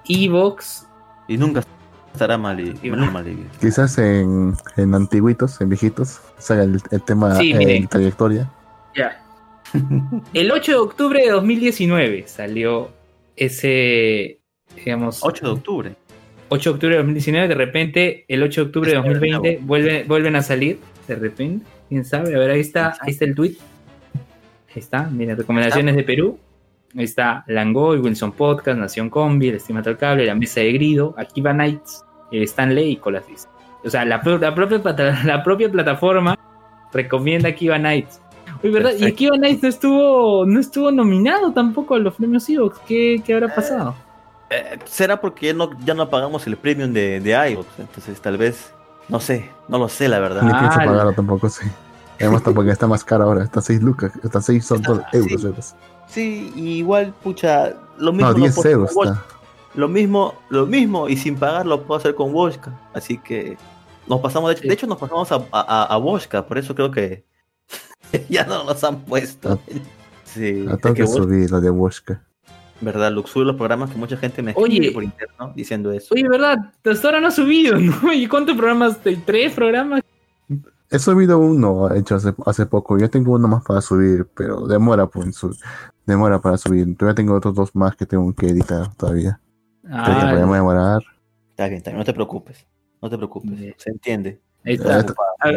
Evox, Y nunca estará mal, y, mal, mal. Quizás en, en antiguitos, en viejitos, salga el, el tema Sí, eh, trayectoria. ya. El 8 de octubre de 2019 salió ese, digamos, 8 de octubre. 8 de octubre de 2019, de repente, el 8 de octubre de Está de 2020 nuevo. vuelve, vuelven a salir, de repente, quién sabe, a ver, ahí está, ahí está el tweet. Ahí está, miren, recomendaciones de Perú. Ahí está Langoy, Wilson Podcast, Nación Combi, el Estimado al Cable, La Mesa de Grido, Akiva Nights, el Stanley y Colas O sea, la, la propia, la propia plataforma recomienda Akiva Nights. Uy, ¿verdad? Y Perfecto. Akiva Nights no estuvo, no estuvo nominado tampoco a los premios Evox. ¿Qué, ¿Qué habrá pasado? Eh, Será porque ya no, ya no pagamos el premium de, de iVoox, entonces tal vez, no sé, no lo sé la verdad. Ni Ah, pienso la- pagarlo tampoco, sí. Además, tampoco está más caro ahora. Está 6 lucas. Está 6 son dos Ah, euros. sí. euros. Sí, y igual, pucha, lo mismo No, lo 10 puedo hacer euros está. Lo mismo, lo mismo, y sin pagar lo puedo hacer con Woshka. Así que nos pasamos, de hecho, Sí. de hecho nos pasamos a, a, a Woshka, por eso creo que ya no nos han puesto. Sí, Ah, es tengo que que subir lo de Woshka. Verdad, Luxur, los programas que mucha gente me Oye. escribe por interno diciendo eso. Oye, ¿verdad? Hasta ahora no ha subido, ¿no? ¿Y cuántos programas? ¿Tres programas? He subido uno, hecho hace, hace poco. Yo tengo uno más para subir, pero demora, pues, su- demora para subir. Todavía tengo otros dos más que tengo que editar todavía. Ah, podemos demorar. Está bien, está bien, no te preocupes, no te preocupes, Bien. se entiende. Ahí está. Este,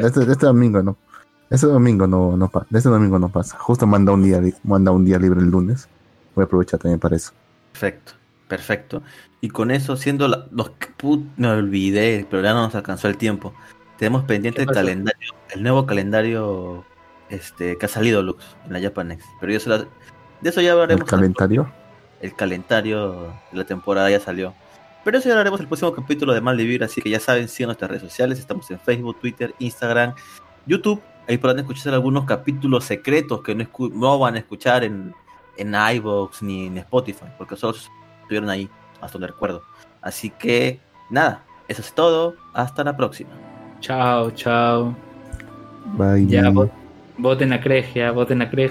este, este domingo no. Este domingo no, no pasa. Este domingo no pasa. Justo manda un día, manda un día libre el lunes. Voy a aprovechar también para eso. Perfecto, perfecto. Y con eso, siendo la, los put, me olvidé, pero ya no nos alcanzó el tiempo. Tenemos pendiente ¿Qué el calendario, el nuevo calendario este que ha salido Lux en la Japanex. Pero yo se la- de eso ya El hablaremos. calendario. el calendario de la temporada ya salió. Pero eso ya lo haremos el próximo capítulo de Mal Vivir, así que ya saben, sigan nuestras redes sociales, estamos en Facebook, Twitter, Instagram, YouTube. Ahí podrán escuchar algunos capítulos secretos que no, escu- no van a escuchar en, en iVoox ni en Spotify, porque solo estuvieron ahí, hasta donde recuerdo. Así que, nada, eso es todo. Hasta la próxima. Chao, chao. Bye. Ya, vo- voten a Crej, ya, voten a Crej.